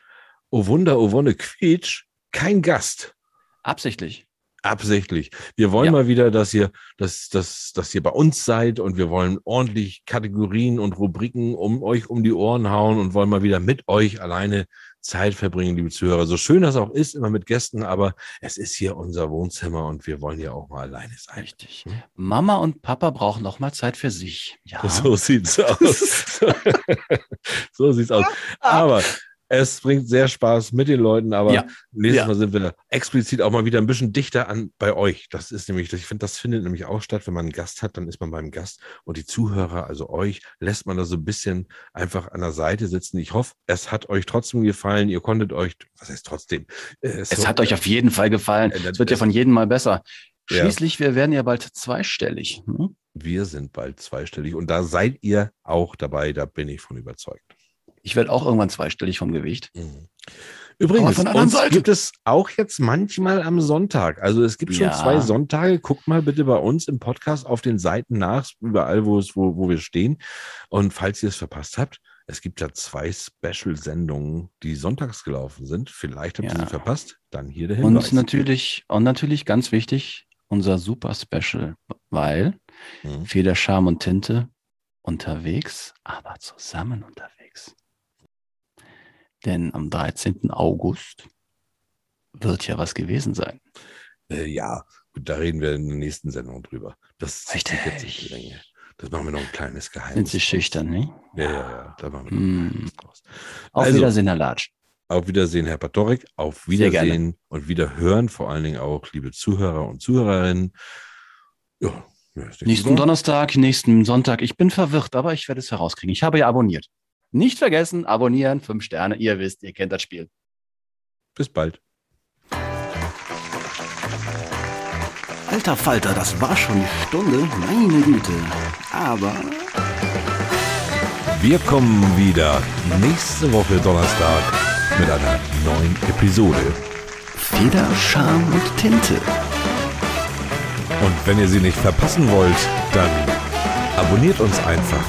oh Wunder, oh Wonne, Quietsch, kein Gast. Absichtlich. Absichtlich. Wir wollen Ja. mal wieder, dass ihr, dass, dass, dass ihr bei uns seid und wir wollen ordentlich Kategorien und Rubriken um euch um die Ohren hauen und wollen mal wieder mit euch alleine Zeit verbringen, liebe Zuhörer. So schön das auch ist, immer mit Gästen, aber es ist hier unser Wohnzimmer und wir wollen ja auch mal alleine sein. Richtig. Mama und Papa brauchen noch mal Zeit für sich. Ja. So sieht's aus. so sieht's aus. Aber es bringt sehr Spaß mit den Leuten, aber Ja. nächstes Ja. Mal sind wir explizit auch mal wieder ein bisschen dichter an bei euch. Das ist nämlich, ich finde, das findet nämlich auch statt, wenn man einen Gast hat, dann ist man beim Gast und die Zuhörer, also euch, lässt man da so ein bisschen einfach an der Seite sitzen. Ich hoffe, es hat euch trotzdem gefallen. Ihr konntet euch, was heißt trotzdem? Äh, Es hat euch auf jeden Fall gefallen. Äh, Es wird ja von jedem Mal besser. Ja. Schließlich, wir werden ja bald zweistellig. Hm? Wir sind bald zweistellig und da seid ihr auch dabei, da bin ich von überzeugt. Ich werde auch irgendwann zweistellig vom Gewicht. Mhm. Übrigens, gibt es auch jetzt manchmal am Sonntag. Also es gibt schon Ja. zwei Sonntage. Guckt mal bitte bei uns im Podcast auf den Seiten nach, überall, wo es, wo, wo wir stehen. Und falls ihr es verpasst habt, Es gibt ja zwei Special-Sendungen, die sonntags gelaufen sind. Vielleicht habt ihr Ja. sie verpasst. Dann hier der Hinweis. Und natürlich, und natürlich ganz wichtig, unser Super Special, weil Mhm. Feder, Charme und Tinte unterwegs, aber zusammen unterwegs. Denn am 13. August wird ja was gewesen sein. Äh, ja, gut, da reden wir in der nächsten Sendung drüber. Das zieht sich jetzt nicht die. Länge. Das machen wir noch ein kleines Geheimnis. Sind Sie schüchtern, ne? Ja, ja, ja. Da machen wir noch ein Hm. Geheimnis draus. Auf Also, Wiedersehen, Herr Latsch. Auf Wiedersehen, Herr Patorek. Auf. Wiedersehen und Wiederhören, vor allen Dingen auch, liebe Zuhörer und Zuhörerinnen. Ja, ist Nächsten. Donnerstag, nächsten Sonntag. Ich bin verwirrt, aber ich werde es herauskriegen. Ich habe ja abonniert. Nicht vergessen, abonnieren, fünf Sterne. Ihr wisst, ihr kennt das Spiel. Bis bald. Alter Falter, das war schon die Stunde. Meine Güte. Aber Wir kommen wieder nächste Woche Donnerstag mit einer neuen Episode. Feder, Charme und Tinte. Und wenn ihr sie nicht verpassen wollt, dann abonniert uns einfach